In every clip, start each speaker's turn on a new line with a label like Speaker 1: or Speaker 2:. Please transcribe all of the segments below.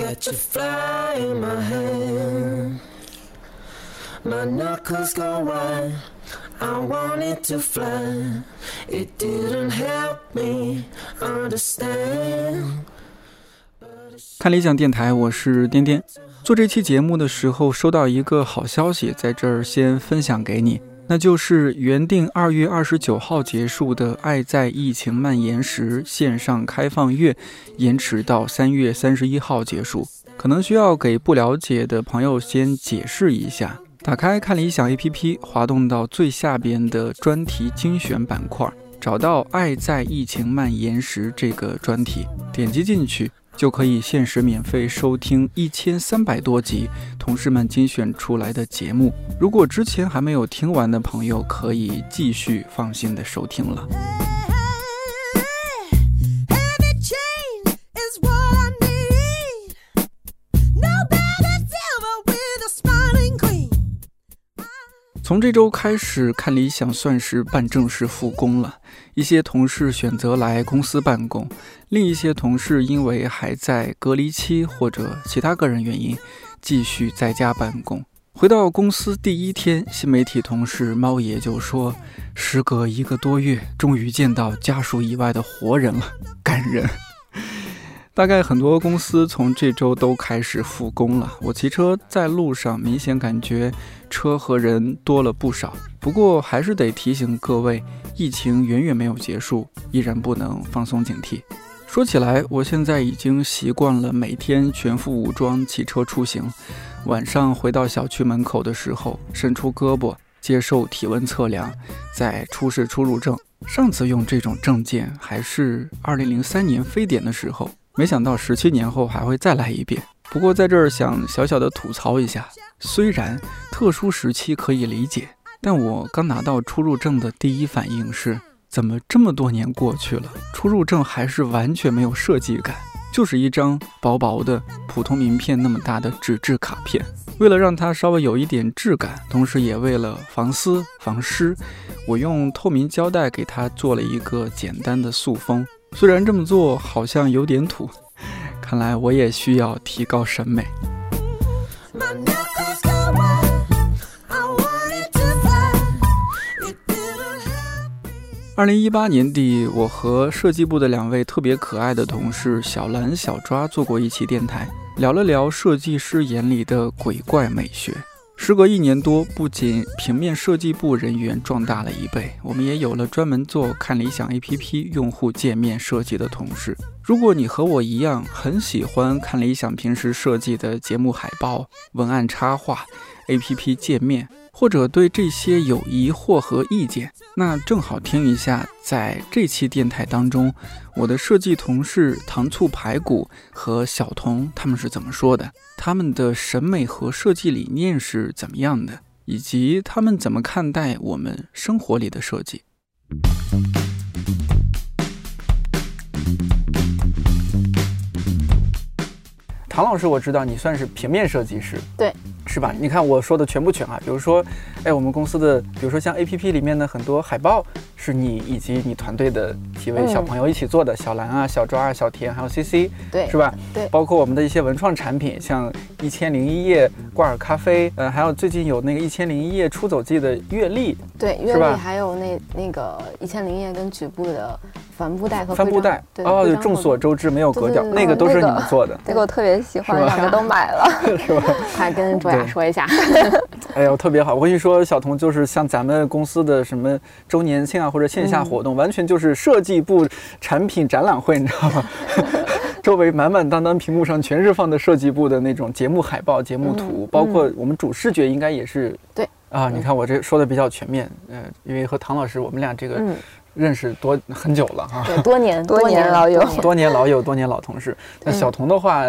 Speaker 1: catch a fly in my hand. My knuckles go white. I wanted to fly. It didn't help me understand. 看理想电台，我是颠颠。做这期节目的时候，收到一个好消息，在这儿先分享给你，那就是原定二月二十九号结束的《爱在疫情蔓延时》线上开放月，延迟到三月三十一号结束。可能需要给不了解的朋友先解释一下。打开看理想 APP，滑动到最下边的专题精选板块，找到《爱在疫情蔓延时》这个专题，点击进去就可以限时免费收听一千三百多集同事们精选出来的节目。如果之前还没有听完的朋友，可以继续放心的收听了。从这周开始，看理想算是半正式复工了。一些同事选择来公司办公，另一些同事因为还在隔离期或者其他个人原因，继续在家办公。回到公司第一天，新媒体同事猫爷就说：“时隔一个多月，终于见到家属以外的活人了，感人。”大概很多公司从这周都开始复工了。我骑车在路上，明显感觉车和人多了不少。不过还是得提醒各位，疫情远远没有结束，依然不能放松警惕。说起来，我现在已经习惯了每天全副武装骑车出行。晚上回到小区门口的时候，伸出胳膊接受体温测量，再出示出入证。上次用这种证件还是2003年非典的时候。没想到十七年后还会再来一遍。不过在这儿想小小的吐槽一下，虽然特殊时期可以理解，但我刚拿到出入证的第一反应是，怎么这么多年过去了，出入证还是完全没有设计感，就是一张薄薄的普通名片那么大的纸质卡片。为了让它稍微有一点质感，同时也为了防撕防湿，我用透明胶带给它做了一个简单的塑封。虽然这么做好像有点土，看来我也需要提高审美。二零一八年底，我和设计部的两位特别可爱的同事小蓝、小抓做过一期电台，聊了聊设计师眼里的鬼怪美学。时隔一年多，不仅平面设计部人员壮大了一倍，我们也有了专门做看理想 APP 用户界面设计的同事。如果你和我一样很喜欢看理想平时设计的节目海报、文案插画、APP 界面，或者对这些有疑惑和意见，那正好听一下，在这期电台当中，我的设计同事糖醋排骨和小童他们是怎么说的，他们的审美和设计理念是怎么样的，以及他们怎么看待我们生活里的设计。唐老师，我知道你算是平面设计师，
Speaker 2: 对。
Speaker 1: 是吧？你看我说的全不全啊？比如说，哎，我们公司的，比如说像 A P P 里面的很多海报，是你以及你团队的几位小朋友一起做的，小兰啊、小抓啊、小田，还有 C C，
Speaker 2: 对，
Speaker 1: 是吧？
Speaker 2: 对，
Speaker 1: 包括我们的一些文创产品，像一千零一夜挂耳咖啡，呃，还有最近有那个一千零一夜出走记的月历，
Speaker 2: 对，月历，还有那那个一千零一夜跟局部的。帆布袋和
Speaker 1: 帆布袋哦，众所周知没有格调，那个都是你们做的。
Speaker 2: 这个我特别喜欢，两个都买了，
Speaker 1: 是吧？
Speaker 2: 还跟卓雅说一下。
Speaker 1: 哎呦，特别好！我跟你说，小童就是像咱们公司的什么周年庆啊，或者线下活动，完全就是设计部产品展览会，你知道吗？周围满满当当屏幕上全是放的设计部的那种节目海报、节目图，包括我们主视觉应该也是
Speaker 2: 对
Speaker 1: 啊。你看我这说的比较全面，嗯，因为和唐老师我们俩这个。认识多很久了哈，
Speaker 2: 多年
Speaker 3: 多年老友，
Speaker 1: 多年老友，多年老同事。那小童的话，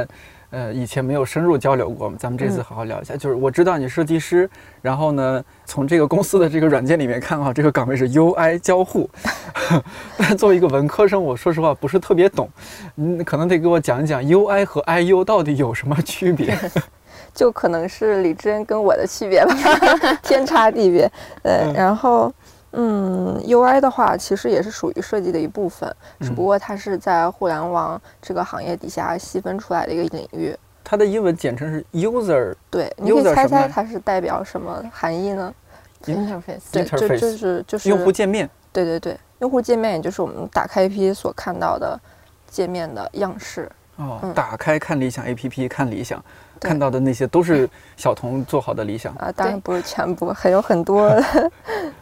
Speaker 1: 呃，以前没有深入交流过，咱们这次好好聊一下。就是我知道你设计师，然后呢，从这个公司的这个软件里面看啊，这个岗位是 UI 交互。但作为一个文科生，我说实话不是特别懂，嗯可能得给我讲一讲 UI 和 IU 到底有什么区别。
Speaker 3: 就可能是李真跟我的区别吧，天差地别。对，然后。嗯，UI 的话其实也是属于设计的一部分，只不过它是在互联网这个行业底下细分出来的一个领域。
Speaker 1: 它的英文简称是 user
Speaker 3: 对，你可以
Speaker 1: User
Speaker 3: 猜
Speaker 1: 什么来
Speaker 3: 猜它是代表什么含义呢
Speaker 2: ？interface，
Speaker 3: 对，就就是就是
Speaker 1: 用户界面。
Speaker 3: 对对对，用户界面也就是我们打开 APP 所看到的界面的样式。
Speaker 1: 哦，
Speaker 3: 嗯
Speaker 1: 打开看理想 APP 看理想，看到的那些都是小童做好的理想。
Speaker 3: 啊，当然不是全部，还有很多。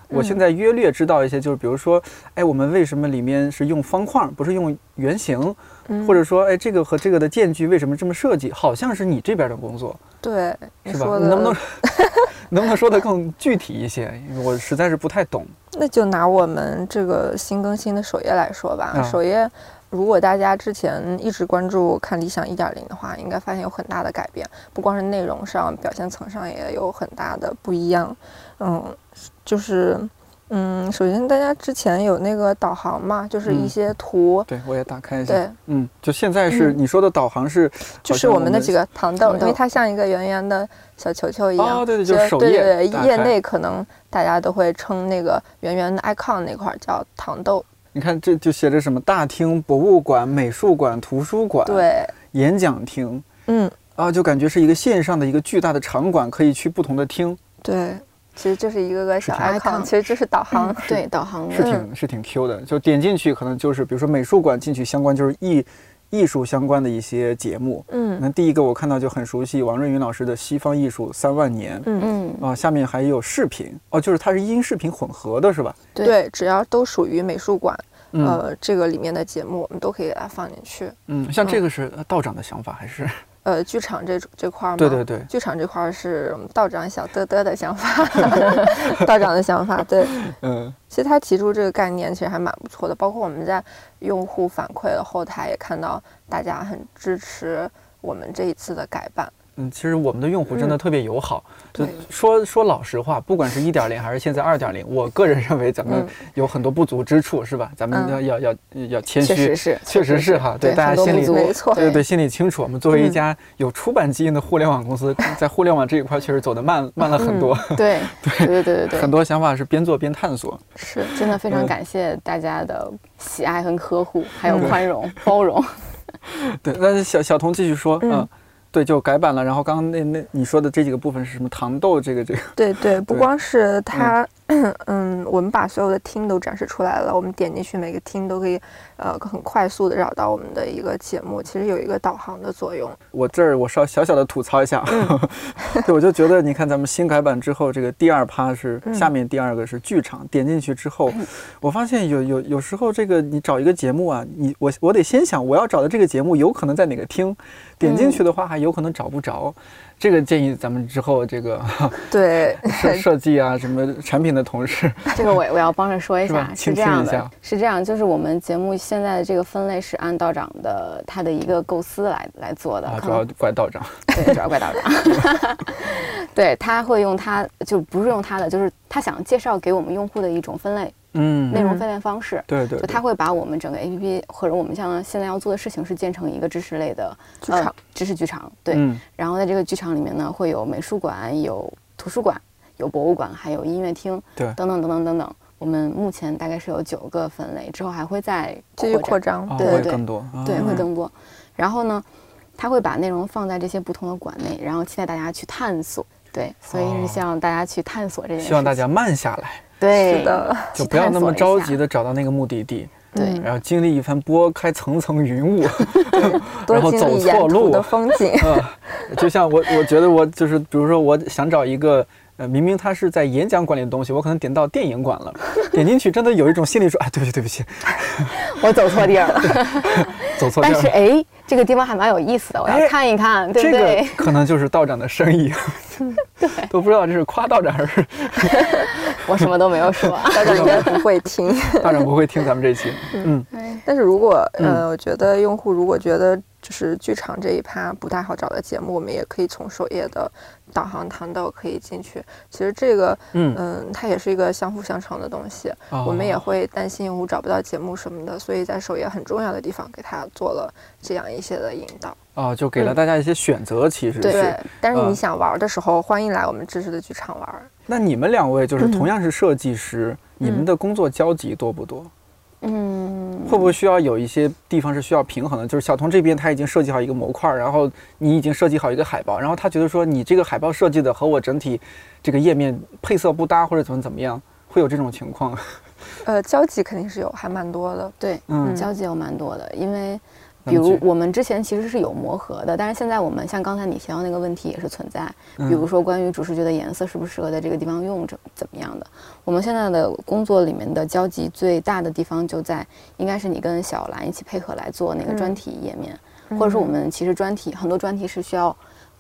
Speaker 1: 我现在约略知道一些，就是比如说，哎，我们为什么里面是用方框，不是用圆形？
Speaker 3: 嗯
Speaker 1: 或者说，哎，这个和这个的间距为什么这么设计？好像是你这边的工作，
Speaker 3: 对，你
Speaker 1: 是吧？你能不能 能不能说的更具体一些？因为我实在是不太懂。
Speaker 3: 那就拿我们这个新更新的首页来说吧，
Speaker 1: 啊
Speaker 3: 首页如果大家之前一直关注看理想一点零的话，应该发现有很大的改变，不光是内容上，表现层上也有很大的不一样。嗯，就是。嗯，首先大家之前有那个导航嘛，就是一
Speaker 1: 嗯
Speaker 3: 些图，
Speaker 1: 对，我也打开一下。
Speaker 3: 对，
Speaker 1: 嗯，就现在是
Speaker 3: 嗯
Speaker 1: 你说的导航是，
Speaker 3: 就是我们的几个糖豆，因为它像一个圆圆的小球球一样。
Speaker 1: 哦，对对，就是首
Speaker 3: 对
Speaker 1: 页
Speaker 3: 对对，业
Speaker 1: 打开
Speaker 3: 内可能大家都会称那个圆圆的 icon 那块儿叫糖豆。
Speaker 1: 你看这就写着什么大厅、博物馆、美术馆、图书馆、
Speaker 3: 对，
Speaker 1: 演讲厅
Speaker 3: 嗯，
Speaker 1: 啊，就感觉是一个线上的一个巨大的场馆，可以去不同的厅，
Speaker 3: 对，其实就是一个个小
Speaker 1: 挺
Speaker 2: icon，icon
Speaker 3: 其实就是导航。
Speaker 2: 对导航
Speaker 1: 是，挺是挺 Q 的。就点进去可能就是比如说美术馆进去相关就是艺艺术相关的一些节目。
Speaker 3: 嗯
Speaker 1: 那第一个我看到就很熟悉，王瑞云老师的《西方艺术三万年》
Speaker 3: 嗯，
Speaker 2: 嗯，
Speaker 1: 啊，下面还有视频哦，就是它是音视频混合的是吧？
Speaker 2: 对
Speaker 3: 对，只要都属于美术馆，
Speaker 1: 嗯
Speaker 3: 呃，这个里面的节目我们都可以给它放进去。
Speaker 1: 嗯，像这个是道长的想法还是？
Speaker 3: 呃，剧场这这块儿嘛，
Speaker 1: 对对对，
Speaker 3: 剧场这块儿是道长小嘚嘚的想法，道长的想法。对，
Speaker 1: 嗯
Speaker 3: 其实他提出这个概念其实还蛮不错的，包括我们在用户反馈的后台也看到大家很支持我们这一次的改版。
Speaker 1: 嗯，其实我们的用户真的特别友好。就说说老实话，不管是一点零还是现在二点零，我个人认为咱们
Speaker 3: 嗯
Speaker 1: 有很多不足之处，是吧？咱们
Speaker 3: 嗯
Speaker 1: 要要要要谦虚
Speaker 2: 确实，是，
Speaker 1: 确实是哈，对
Speaker 2: 对
Speaker 1: 大家心里
Speaker 3: 没错
Speaker 1: 对对对，心里清楚。我们作为一
Speaker 3: 嗯
Speaker 1: 家有出版基因的互联网公司，在互联网这一块确实走得慢慢了很多，
Speaker 2: 对 对对对对对
Speaker 1: 很多想法是边做边探索。
Speaker 3: 是，
Speaker 2: 真的非常
Speaker 1: 嗯
Speaker 2: 感谢大家的喜爱和呵护，还有
Speaker 1: 嗯
Speaker 2: 宽容、包容。
Speaker 1: 对，那小小童继续说，
Speaker 3: 嗯
Speaker 1: 嗯，对，就改版了。然后刚刚那那你说的这几个部分是什么？糖豆这个这个，
Speaker 3: 对对，不光是它，嗯，我们把所有的厅都展示出来了，我们点进去每个厅都可以，呃，很快速的找到我们的一个节目，其实有一个导航的作用。
Speaker 1: 我这儿我稍小小的吐槽一下，
Speaker 3: 嗯
Speaker 1: 对，我就觉得你看咱们新改版之后，这个第二趴是
Speaker 3: 嗯
Speaker 1: 下面第二个是剧场，点进去之后，我发现有有有时候这个你找一个节目啊，你我我得先想我要找的这个节目有可能在哪个厅，点进去的话还有可能找不着。这个建议咱们之后这个
Speaker 3: 对，
Speaker 1: 设设计啊什么产品的同事，
Speaker 2: 这个我我要帮着说一下，是
Speaker 1: 倾
Speaker 2: 这样的
Speaker 1: 一下，
Speaker 2: 是这样，就是我们节目现在的这个分类是按道长的他的一个构思来来做的，
Speaker 1: 啊，主要怪道长。
Speaker 2: 对，主要怪道长。对，他会用他就不是用他的，就是他想介绍给我们用户的一种分类
Speaker 1: 嗯，
Speaker 3: 嗯
Speaker 2: 内容分类方式。
Speaker 1: 对对，对
Speaker 2: 就他会把我们整个 APP 或者我们像现在要做的事情是建成一个知识类的呃
Speaker 3: 剧场，
Speaker 2: 知识剧场。对，
Speaker 1: 嗯
Speaker 2: 然后在这个剧场里面呢，会有美术馆、有图书馆、有博物馆，还有音乐厅，
Speaker 1: 对
Speaker 2: 等等等等等等。我们目前大概是有九个分类，之后还会再
Speaker 3: 继续扩，张。
Speaker 1: 啊，
Speaker 2: 对对
Speaker 1: 会更多，
Speaker 2: 对，
Speaker 1: 啊
Speaker 2: 会更多。然后呢，他会把内容放在这些不同的馆内，然后期待大家去探索。对，所以
Speaker 1: 哦
Speaker 2: 是希望大家去探索这件。
Speaker 1: 希望大家慢下来，
Speaker 2: 对
Speaker 3: 是的，
Speaker 1: 就不要那么着急的找到那个目的地，
Speaker 2: 对
Speaker 3: 嗯
Speaker 1: 然后经历一番拨开层层云雾。然后走错路
Speaker 3: 的风景。
Speaker 1: 嗯，就像我，我觉得我就是，比如说，我想找一个，呃，明明它是在演讲馆里的东西，我可能点到电影馆了，点进去真的有一种心理说，哎，对不起，对不起，
Speaker 2: 我走错地儿了，
Speaker 1: 走错地
Speaker 2: 但是
Speaker 1: 儿。
Speaker 2: 哎，这个地方还蛮有意思的，我
Speaker 1: 哎
Speaker 2: 要看一看，对
Speaker 1: 这个
Speaker 2: 不对？
Speaker 1: 可能就是道长的生意，对，都不知道这是夸道长还是
Speaker 2: 我什么都没有说。
Speaker 3: 道长应该不会听。
Speaker 1: 道长不会听咱们这期。嗯，
Speaker 3: 但是如果
Speaker 1: 嗯
Speaker 3: 呃，我觉得用户如果觉得就是剧场这一趴不太好找的节目，我们也可以从首页的导航弹豆可以进去。其实这个
Speaker 1: 嗯
Speaker 3: 嗯，它也是一个相辅相成的东西。
Speaker 1: 哦
Speaker 3: 我们也会担心用户找不到节目什么的，所以在首页很重要的地方给他做了这样一些的引导。
Speaker 1: 哦，就给了大家一些选择，其实
Speaker 2: 对
Speaker 1: 是。
Speaker 3: 对，但是
Speaker 1: 嗯
Speaker 3: 你想玩的时候，欢迎来我们知识的剧场玩。
Speaker 1: 那你们两位就是
Speaker 3: 嗯
Speaker 1: 同样是设计师，你们的工作交集多不多？
Speaker 2: 嗯，
Speaker 1: 会不会需要有一些地方是需要平衡的？就是小童这边他已经设计好一个模块，然后你已经设计好一个海报，然后他觉得说你这个海报设计的和我整体这个页面配色不搭，或者怎么怎么样，会有这种情况？
Speaker 3: 呃，交集肯定是有，还蛮多的。
Speaker 2: 对，
Speaker 1: 嗯
Speaker 2: 交集有蛮多的，因为比如我们之前其实是有磨合的，但是现在我们像刚才你提到那个问题也是存在，比如
Speaker 1: 嗯
Speaker 2: 说关于主视觉的颜色是不是适合在这个地方用，怎怎么样的。我们现在的工作里面的交集最大的地方就在，应该是你跟小兰一起配合来做那个专
Speaker 3: 嗯
Speaker 2: 题页面，或者说我们其实专题很多专题是需要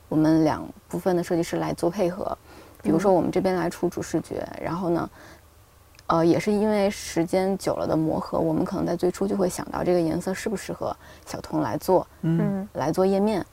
Speaker 2: 我们两部分的设计师来做配合，比如说我们这边来出主视觉，然后呢。呃，也是因为时间久了的磨合，我们可能在最初就会想到这个颜色适不适合小童来做，
Speaker 1: 嗯。
Speaker 3: 嗯。
Speaker 2: 来做页面，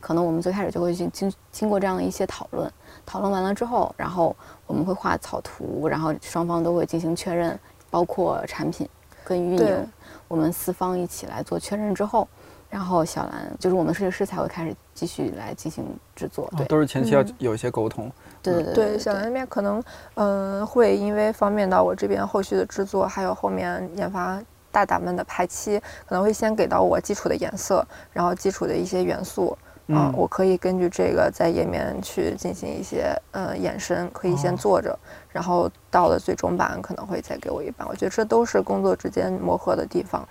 Speaker 2: 可能我们最开始就会经经经过这样的一些讨论，讨论完了之后，然后我们会画草图，然后双方都会进行确认，包括产品跟运营，我们四方一起来做确认之后，然后小兰就是我们设计师才会开始继续来进行制作，对，
Speaker 1: 哦都是前期要
Speaker 3: 嗯。
Speaker 1: 有一些沟通。
Speaker 2: 对对对
Speaker 3: 对，小蓝那边可能，嗯、会因为方便到我这边后续的制作，还有后面研发大胆们的排期，可能会先给到我基础的颜色，然后基础的一些元素，嗯、
Speaker 1: 嗯。
Speaker 3: 我可以根据这个在页面去进行一些呃延伸，可以先
Speaker 1: 哦。
Speaker 3: 做着，然后到了最终版可能会再给我一版。我觉得这都是工作之间磨合的地方。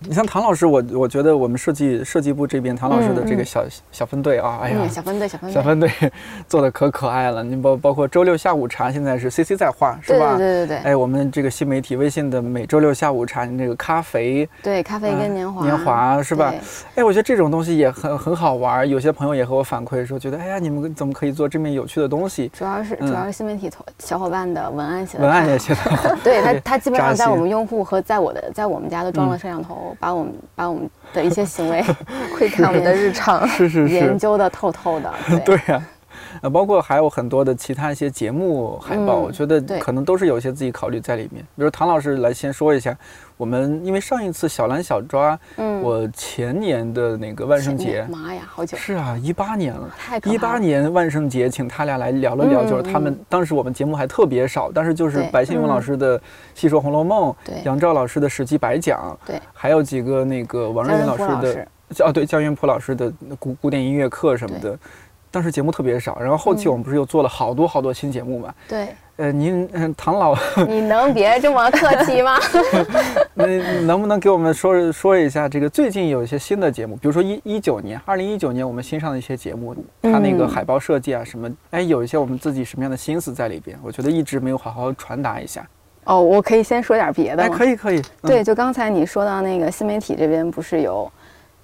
Speaker 1: 你像唐老师，我我觉得我们设计设计部这边唐老师的这个小、小分队啊，哎呀，
Speaker 2: 嗯，小分队小分队，
Speaker 1: 小分队 做的可可爱了。你包包括周六下午茶，现在是 CC 在画，是吧？
Speaker 2: 对对对对
Speaker 1: 哎，我们这个新媒体微信的每周六下午茶，这个咖啡
Speaker 2: 对，咖啡
Speaker 1: 啊
Speaker 2: 跟年华，
Speaker 1: 年华是吧？哎，我觉得这种东西也很很好玩儿。有些朋友也和我反馈说，觉得哎呀，你们怎么可以做这么有趣的东西？
Speaker 2: 主要是
Speaker 1: 嗯
Speaker 2: 主要是新媒体同小伙伴的文案写的，
Speaker 1: 文案也写的好，
Speaker 2: 对他，他基本上在我们用户和在我的在我们家都装了
Speaker 1: 嗯
Speaker 2: 摄像头，把我们把我们的一些行为
Speaker 3: 窥看我们的日常。
Speaker 1: 是是是，
Speaker 2: 研究的透透的。
Speaker 1: 对呀、呃，包括还有很多的其他一些节目海报，
Speaker 2: 嗯
Speaker 1: 我觉得可能都是有一些自己考虑在里面。比如唐老师来先说一下，我们因为上一次小蓝小抓，
Speaker 2: 嗯，
Speaker 1: 我前年的那个万圣节，
Speaker 2: 妈呀，好久，
Speaker 1: 是啊，一八年了。一八年万圣节，请他俩来聊了聊，
Speaker 2: 嗯
Speaker 1: 就是他们
Speaker 2: 嗯
Speaker 1: 当时我们节目还特别少，但是就是白先勇老师的《戏说红楼梦》，
Speaker 2: 对。
Speaker 1: 杨照老师的《史记白讲》，
Speaker 2: 对，
Speaker 1: 还有几个那个王瑞云老师的哦，对，焦元溥老师的古古典音乐课什么的，当时节目特别少。然后后期
Speaker 2: 嗯。
Speaker 1: 我们不是又做了好多好多新节目嘛？
Speaker 2: 对，
Speaker 1: 呃，您嗯，唐老，
Speaker 2: 你能别这么客气吗？
Speaker 1: 那能不能给我们说说一下这个最近有一些新的节目？比如说一一九年，二零一九年我们新上的一些节目，它那个
Speaker 2: 嗯
Speaker 1: 海报设计啊什么，哎，有一些我们自己什么样的心思在里边？我觉得一直没有好好传达一下。
Speaker 2: 哦，我可以先说点别的
Speaker 1: 哎，可以可以，嗯
Speaker 2: 对，就刚才你说到那个新媒体这边不是有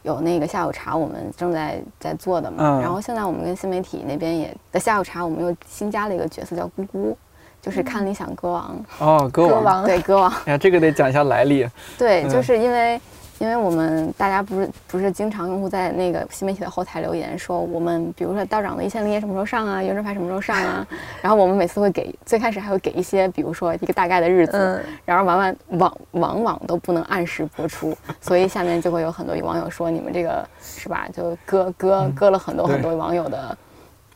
Speaker 2: 有那个下午茶，我们正在在做的嘛。
Speaker 1: 嗯
Speaker 2: 然后现在我们跟新媒体那边也的下午茶，我们又新加了一个角色叫姑姑，就是看理想歌王。
Speaker 1: 哦，歌王，
Speaker 3: 歌王
Speaker 2: 对，歌王。
Speaker 1: 哎呀，这个得讲一下来历。
Speaker 2: 对，
Speaker 1: 嗯
Speaker 2: 就是因为因为我们大家不是不是经常用户在那个新媒体的后台留言说，我们比如说道长的一线 links 什么时候上啊，原正牌什么时候上啊，然后我们每次会给最开始还会给一些，比如说一个大概的日子，
Speaker 3: 嗯，
Speaker 2: 然后往往往往往都不能按时播出，所以下面就会有很多网友说你们这个是吧，就割割割了很多很多网友的，
Speaker 1: 这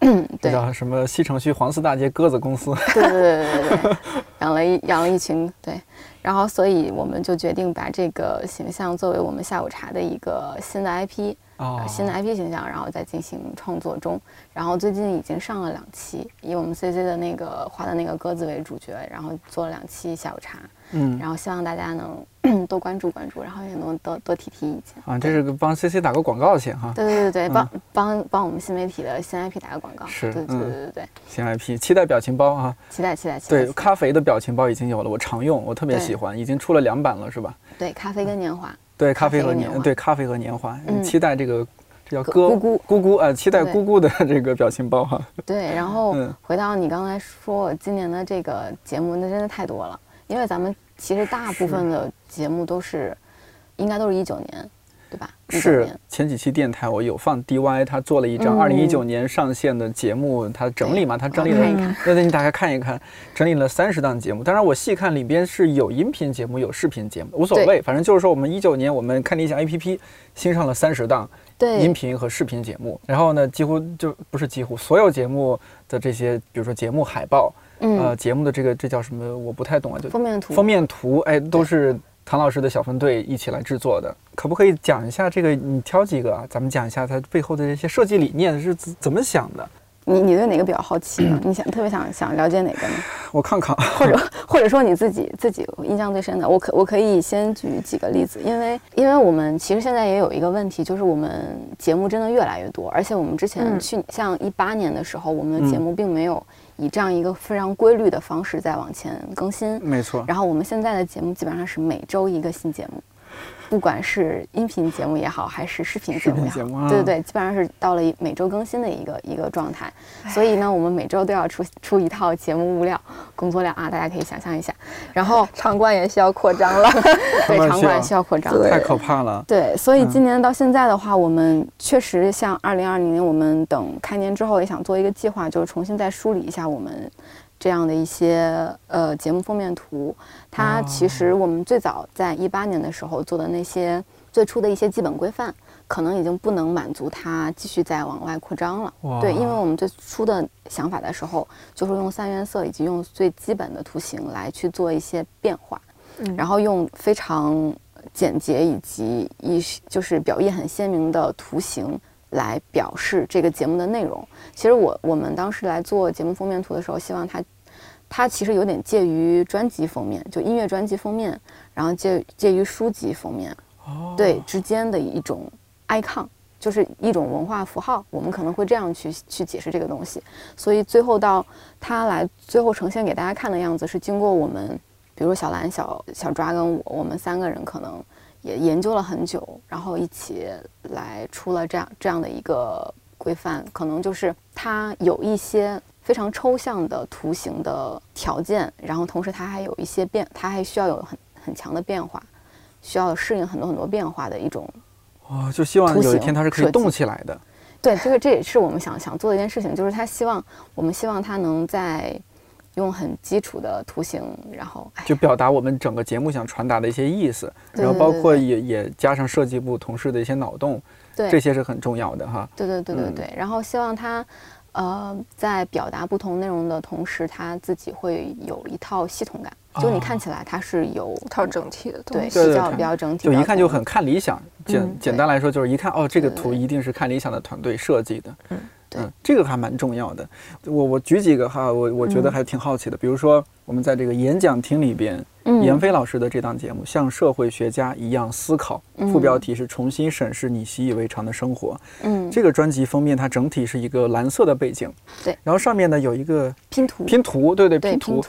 Speaker 2: 对
Speaker 1: 叫什么？西城区黄四大街鸽子公司。
Speaker 2: 对对对对对对，养了一养了一群对，然后所以我们就决定把这个形象作为我们下午茶的一个新的 IP，、
Speaker 1: 哦，
Speaker 2: 新的 IP 形象，然后再进行创作中。然后最近已经上了两期，以我们 CC 的那个画的那个鸽子为主角，然后做了两期下午茶，
Speaker 1: 嗯，
Speaker 2: 然后希望大家能 多关注关注，然后也能多多提提意见。
Speaker 1: 啊，这是个帮 CC 打个广告先哈。
Speaker 2: 对对对对，
Speaker 1: 嗯
Speaker 2: 帮帮帮我们新媒体的新 IP 打个广告。
Speaker 1: 是
Speaker 2: 对对对
Speaker 1: 嗯
Speaker 2: 对对，
Speaker 1: 新 IP，期待表情包啊！
Speaker 2: 期待期待期待。
Speaker 1: 对，咖啡的表情包已经有了，我常用，我特别喜欢，已经出了两版了，是吧？
Speaker 2: 对咖啡跟年华，
Speaker 1: 对，
Speaker 2: 咖
Speaker 1: 咖啡和
Speaker 2: 年
Speaker 1: 对咖啡和年华，
Speaker 2: 嗯
Speaker 1: 期待这个这叫
Speaker 2: 咕
Speaker 1: 哥
Speaker 2: 咕咕
Speaker 1: 咕咕啊，期待
Speaker 2: 对
Speaker 1: 咕咕的这个表情包哈。
Speaker 2: 对，然后
Speaker 1: 嗯
Speaker 2: 回到你刚才说我今年的这个节目，那真的太多了，因为咱们其实大部分的节目都是，应该都是一九年，对吧？
Speaker 1: 是前几期电台我有放 DY，他做了一张
Speaker 2: 嗯。
Speaker 1: 二零一九年上线的节目，他整理嘛，他整理了。对对，你打开看一看，整理了三十档节目。当然我细看里边是有音频节目，有视频节目，无所谓，反正就是说我们一九年我们看理想 APP 新上了三十档
Speaker 2: 对
Speaker 1: 音频和视频节目，然后呢，几乎就不是几乎所有节目的这些，比如说节目海报，呃，
Speaker 2: 嗯，
Speaker 1: 节目的这个这叫什么？我不太懂啊，就
Speaker 2: 封面图，
Speaker 1: 封面图，哎，都是唐老师的小分队一起来制作的，可不可以讲一下这个？你挑几个啊，咱们讲一下它背后的这些设计理念是怎怎么想的？
Speaker 2: 你你对哪个比较好奇呢？你想特别想想了解哪个呢？
Speaker 1: 我看看，
Speaker 2: 或者或者说你自己自己印象最深的，我可我可以先举几个例子，因为因为我们其实现在也有一个问题，就是我们节目真的越来越多，而且我们之前去像一八年的时候，我们的节目并没有以这样一个非常规律的方式在往前更新，
Speaker 1: 没错。
Speaker 2: 然后我们现在的节目基本上是每周一个新节目。不管是音频节目也好，还是视频节目也好，对对对，基本上是到了每周更新的一个一个状态。所以呢，我们每周都要出出一套节目物料，工作量啊，大家可以想象一下。然后
Speaker 3: 场馆也需要扩张了
Speaker 2: 对，场馆需要扩张，
Speaker 1: 太可怕了。
Speaker 2: 对，所以今年到现在的话，我们确实像二零二零年，我们等开年之后也想做一个计划，就是重新再梳理一下我们。这样的一些呃节目封面图，它其实我们最早在一八年的时候做的那些最初的一些基本规范，可能已经不能满足它继续再往外扩张了。对，因为我们最初的想法的时候，就是用三原色以及用最基本的图形来去做一些变化，然后用非常简洁以及一就是表意很鲜明的图形。来表示这个节目的内容。其实我我们当时来做节目封面图的时候，希望它，它其实有点介于专辑封面，就音乐专辑封面，然后介介于书籍封面，对之间的一种 icon，就是一种文化符号。我们可能会这样去去解释这个东西。所以最后到它来最后呈现给大家看的样子，是经过我们，比如小蓝、小小抓跟我，我们三个人可能。也研究了很久，然后一起来出了这样这样的一个规范，可能就是它有一些非常抽象的图形的条件，然后同时它还有一些变，它还需要有很很强的变化，需要适应很多很多变化的一种。
Speaker 1: 哦，就希望有一天它是可以动起来的。
Speaker 2: 对，这个这也是我们想想做的一件事情，就是他希望我们希望它能在。用很基础的图形，然后
Speaker 1: 就表达我们整个节目想传达的一些意思，然后包括也也加上设计部同事的一些脑洞，
Speaker 2: 对，
Speaker 1: 这些是很重要的哈。
Speaker 2: 对对对对对，然后希望他，呃，在表达不同内容的同时，他自己会有一套系统感，就你看起来它是有
Speaker 3: 一套整体的，
Speaker 2: 对，比较比较整体，
Speaker 1: 就一看就很看理想。简简单来说，就是一看哦，这个图一定是看理想的团队设计的。
Speaker 2: 嗯。
Speaker 1: 嗯，这个还蛮重要的。我我举几个哈，我我觉得还挺好奇的。比如说，我们在这个演讲厅里边，闫飞老师的这档节目《像社会学家一样思考》，副标题是“重新审视你习以为常的生活”。嗯，这个专辑封面它整体是一个蓝色的背景，
Speaker 2: 对。
Speaker 1: 然后上面呢有一个
Speaker 2: 拼图，
Speaker 1: 拼图，对对拼
Speaker 2: 图。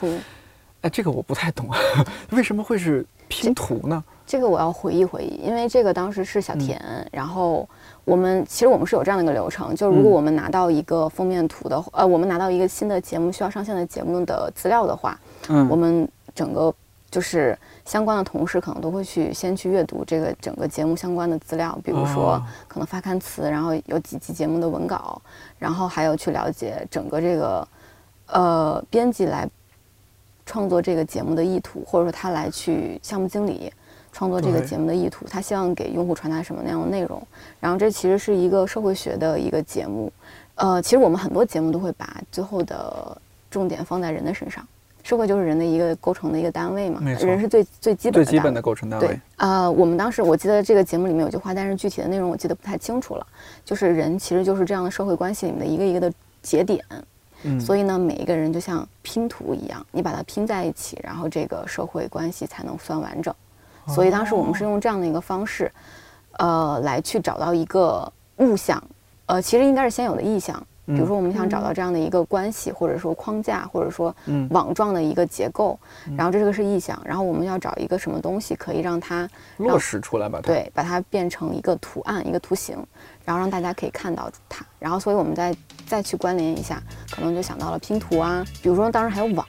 Speaker 1: 哎，这个我不太懂，为什么会是拼图呢？
Speaker 2: 这个我要回忆回忆，因为这个当时是小田，然后。我们其实我们是有这样的一个流程，就是如果我们拿到一个封面图的，呃，我们拿到一个新的节目需要上线的节目的资料的话，嗯，我们整个就是相关的同事可能都会去先去阅读这个整个节目相关的资料，比如说可能发刊词，然后有几集节目的文稿，然后还有去了解整个这个呃编辑来创作这个节目的意图，或者说他来去项目经理。创作这个节目的意图，他希望给用户传达什么那样的内容？然后这其实是一个社会学的一个节目，呃，其实我们很多节目都会把最后的重点放在人的身上，社会就是人的一个构成的一个单位嘛，人是最最基本
Speaker 1: 最基本的构成单位。
Speaker 2: 对，呃，我们当时我记得这个节目里面有句话，但是具体的内容我记得不太清楚了，就是人其实就是这样的社会关系里面的一个一个的节点，嗯，所以呢，每一个人就像拼图一样，你把它拼在一起，然后这个社会关系才能算完整。所以当时我们是用这样的一个方式，呃，来去找到一个物象，呃，其实应该是先有的意象。比如说，我们想找到这样的一个关系，或者说框架，或者说网状的一个结构，然后这个是意象，然后我们要找一个什么东西可以让它
Speaker 1: 落实出来吧？
Speaker 2: 对，把它变成一个图案、一个图形，然后让大家可以看到它。然后，所以我们再再去关联一下，可能就想到了拼图啊。比如说，当时还有网。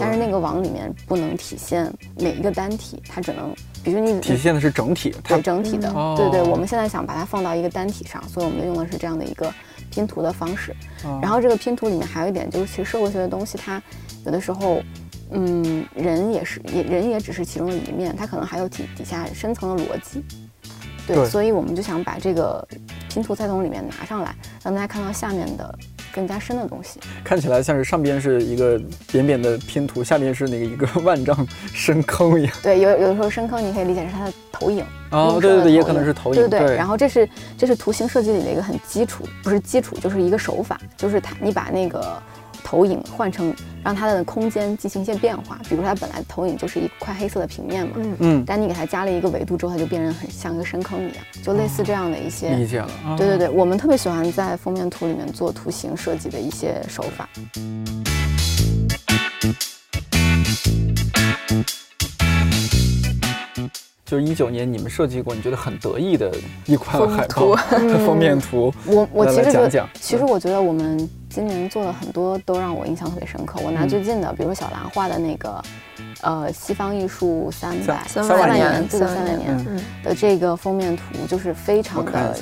Speaker 2: 但是那个网里面不能体现每一个单体，它只能，比如你
Speaker 1: 体现的是整体，
Speaker 2: 对整体的，对对。我们现在想把它放到一个单体上，所以我们用的是这样的一个拼图的方式。然后这个拼图里面还有一点就是，其实社会学的东西，它有的时候，嗯，人也是，也人也只是其中的一面，它可能还有底底下深层的逻辑。对，所以我们就想把这个拼图再从里面拿上来，让大家看到下面的。更加深的东西。
Speaker 1: 看起来像是上边是一个扁扁的拼图，下边是那个一个 万丈深坑一样。
Speaker 2: 对，有有的时候深坑你可以理解是它的投影。
Speaker 1: 哦，对对对，也可能是投影。
Speaker 2: 对对对。然后这是这是图形设计里的一个很基础，不是基础，就是一个手法，就是它你把那个。投影换成让它的空间进行一些变化，比如它本来投影就是一块黑色的平面嘛，嗯嗯，但你给它加了一个维度之后，它就变成很像一个深坑一样，就类似这样的一些
Speaker 1: 理解了。
Speaker 2: 对对对，我们特别喜欢在封面图里面做图形设计的一些手法。
Speaker 1: 就是一九年你们设计过你觉得很得意的一款海报封面图，
Speaker 2: 我我其实讲讲，其实我觉得我们。今年做的很多，都让我印象特别深刻。我拿最近的，比如说小兰画的那个，呃，西方艺术三百
Speaker 1: 三百
Speaker 2: 年，这个三百年的这个封面图，就是非常的